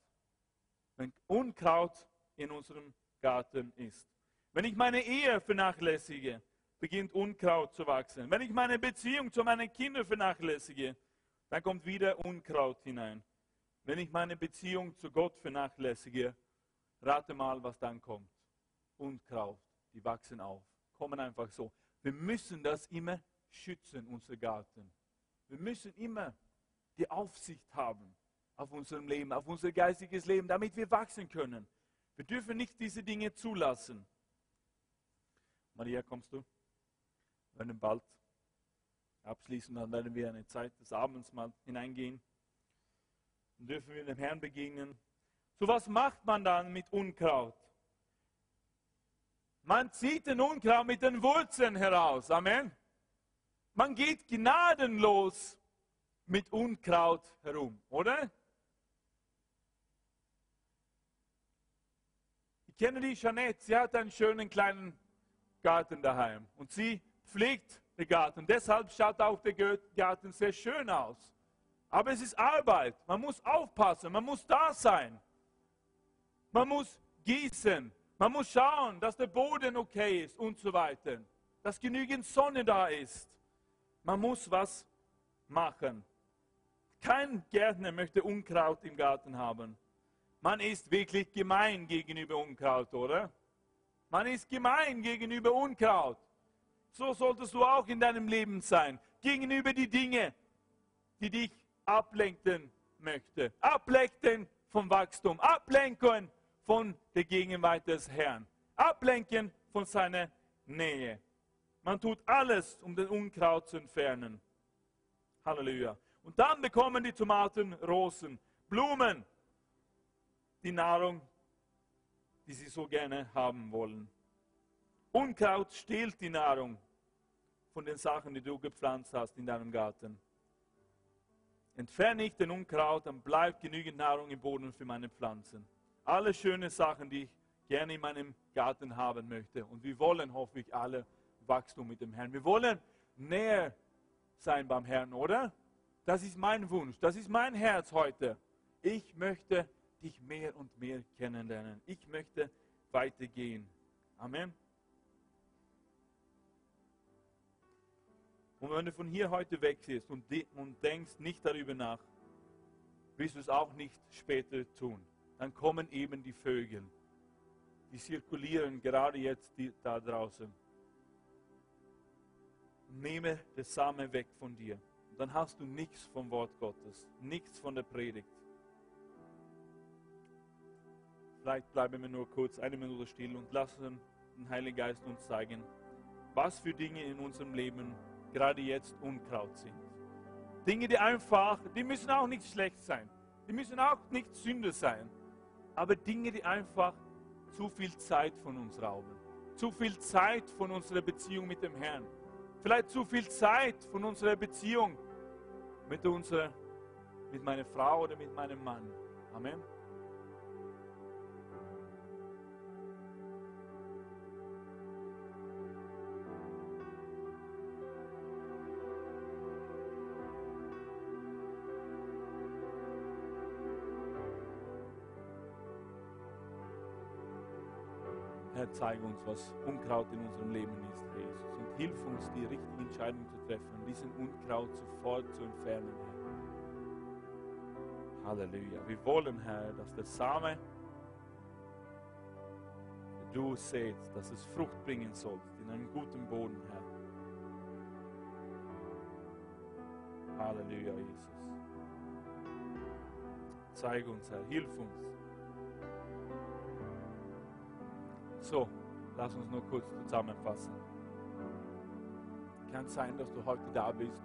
Wenn Unkraut in unserem Garten ist. Wenn ich meine Ehe vernachlässige, beginnt Unkraut zu wachsen. Wenn ich meine Beziehung zu meinen Kindern vernachlässige, dann kommt wieder Unkraut hinein. Wenn ich meine Beziehung zu Gott vernachlässige, rate mal, was dann kommt. Unkraut, die wachsen auf, kommen einfach so. Wir müssen das immer schützen, unser Garten. Wir müssen immer die Aufsicht haben auf unserem Leben, auf unser geistiges Leben, damit wir wachsen können. Wir dürfen nicht diese Dinge zulassen. Maria, kommst du? Wir werden bald abschließen, dann werden wir eine Zeit des Abends mal hineingehen. Dann dürfen wir dem Herrn begegnen. So was macht man dann mit Unkraut? Man zieht den Unkraut mit den Wurzeln heraus. Amen. Man geht gnadenlos mit Unkraut herum, oder? Ich kenne die Jeanette, sie hat einen schönen kleinen Garten daheim. Und sie pflegt den Garten. Deshalb schaut auch der Garten sehr schön aus. Aber es ist Arbeit. Man muss aufpassen, man muss da sein. Man muss gießen, man muss schauen, dass der Boden okay ist und so weiter. Dass genügend Sonne da ist. Man muss was machen. Kein Gärtner möchte Unkraut im Garten haben. Man ist wirklich gemein gegenüber Unkraut, oder? Man ist gemein gegenüber Unkraut. So solltest du auch in deinem Leben sein. Gegenüber die Dinge, die dich ablenken möchte. Ablenken vom Wachstum. Ablenken von der Gegenwart des Herrn. Ablenken von seiner Nähe. Man tut alles, um den Unkraut zu entfernen. Halleluja. Und dann bekommen die Tomaten Rosen, Blumen, die Nahrung, die sie so gerne haben wollen. Unkraut stehlt die Nahrung von den Sachen, die du gepflanzt hast in deinem Garten. Entferne ich den Unkraut, dann bleibt genügend Nahrung im Boden für meine Pflanzen. Alle schöne Sachen, die ich gerne in meinem Garten haben möchte. Und wir wollen, hoffe ich, alle Wachstum mit dem Herrn. Wir wollen näher sein beim Herrn, oder? Das ist mein Wunsch, das ist mein Herz heute. Ich möchte dich mehr und mehr kennenlernen. Ich möchte weitergehen. Amen. Und wenn du von hier heute weggehst und, und denkst nicht darüber nach, wirst du es auch nicht später tun. Dann kommen eben die Vögel. Die zirkulieren gerade jetzt die, da draußen. Nehme das Samen weg von dir. Dann hast du nichts vom Wort Gottes, nichts von der Predigt. Vielleicht bleiben wir nur kurz eine Minute still und lassen den Heiligen Geist uns zeigen, was für Dinge in unserem Leben gerade jetzt Unkraut sind. Dinge, die einfach, die müssen auch nicht schlecht sein. Die müssen auch nicht Sünde sein. Aber Dinge, die einfach zu viel Zeit von uns rauben. Zu viel Zeit von unserer Beziehung mit dem Herrn. Vielleicht zu viel Zeit von unserer Beziehung mit, unserer, mit meiner Frau oder mit meinem Mann. Amen. Zeige uns, was Unkraut in unserem Leben ist, Jesus. Und hilf uns, die richtige Entscheidung zu treffen, diesen Unkraut sofort zu entfernen, Herr. Halleluja. Wir wollen, Herr, dass der Same, du säst, dass es Frucht bringen soll in einem guten Boden, Herr. Halleluja, Jesus. Zeige uns, Herr, hilf uns. So, lass uns nur kurz zusammenfassen. Kann sein, dass du heute da bist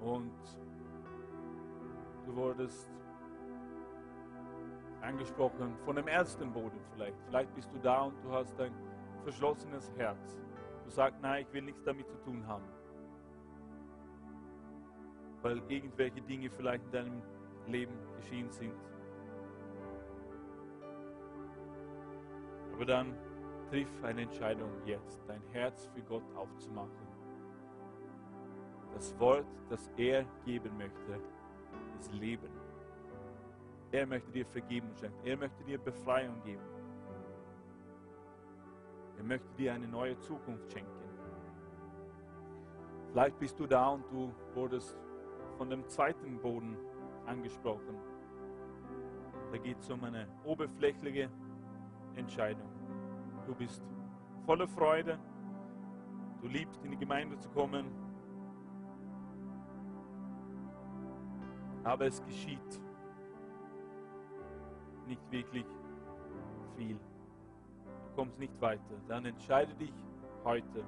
und du wurdest angesprochen von dem ersten Boden vielleicht. Vielleicht bist du da und du hast ein verschlossenes Herz. Du sagst, nein, ich will nichts damit zu tun haben. Weil irgendwelche Dinge vielleicht in deinem Leben geschehen sind. Aber dann triff eine Entscheidung jetzt, dein Herz für Gott aufzumachen. Das Wort, das er geben möchte, ist Leben. Er möchte dir Vergebung schenken. Er möchte dir Befreiung geben. Er möchte dir eine neue Zukunft schenken. Vielleicht bist du da und du wurdest von dem zweiten Boden angesprochen. Da geht es um eine oberflächliche Entscheidung. Du bist voller Freude. Du liebst in die Gemeinde zu kommen. Aber es geschieht nicht wirklich viel. Du kommst nicht weiter. Dann entscheide dich heute,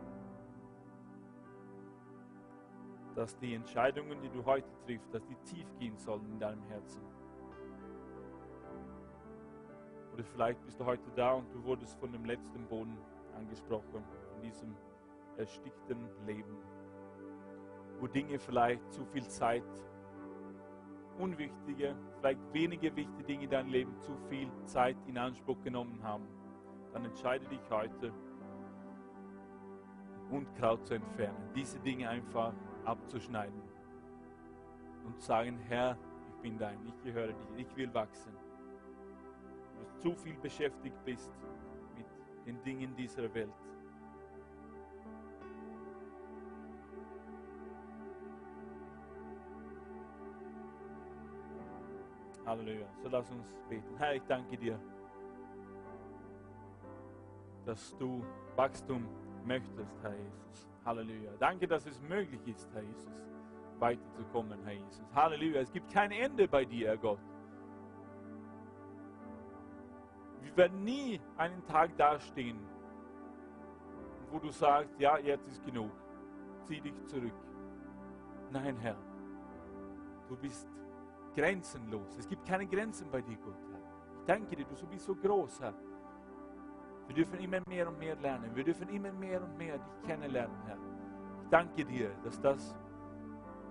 dass die Entscheidungen, die du heute triffst, dass die tief gehen sollen in deinem Herzen. Oder vielleicht bist du heute da und du wurdest von dem letzten Boden angesprochen, von diesem erstickten Leben, wo Dinge vielleicht zu viel Zeit, unwichtige, vielleicht weniger wichtige Dinge in deinem Leben zu viel Zeit in Anspruch genommen haben. Dann entscheide dich heute, Unkraut zu entfernen, diese Dinge einfach abzuschneiden und sagen, Herr, ich bin dein, ich gehöre dir, ich will wachsen. Du zu viel beschäftigt bist mit den Dingen dieser Welt. Halleluja. So lass uns beten. Herr, ich danke dir, dass du Wachstum möchtest, Herr Jesus. Halleluja. Danke, dass es möglich ist, Herr Jesus, weiterzukommen, Herr Jesus. Halleluja. Es gibt kein Ende bei dir, Herr Gott. Wir werden nie einen Tag dastehen, wo du sagst, ja, jetzt ist genug. Zieh dich zurück. Nein, Herr. Du bist grenzenlos. Es gibt keine Grenzen bei dir, Gott. Ich danke dir, du bist so groß, Herr. Wir dürfen immer mehr und mehr lernen. Wir dürfen immer mehr und mehr dich kennenlernen, Herr. Ich danke dir, dass das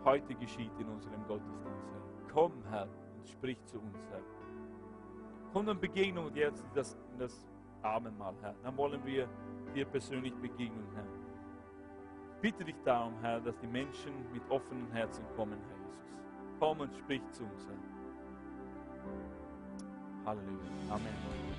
heute geschieht in unserem Gottesdienst, Herr. Komm, Herr, und sprich zu uns, Herr. Komm und begegne uns jetzt in das, in das Abendmahl, Herr. Dann wollen wir dir persönlich begegnen, Herr. Bitte dich darum, Herr, dass die Menschen mit offenen Herzen kommen, Herr Jesus. Komm und sprich zu uns, Herr. Halleluja. Amen.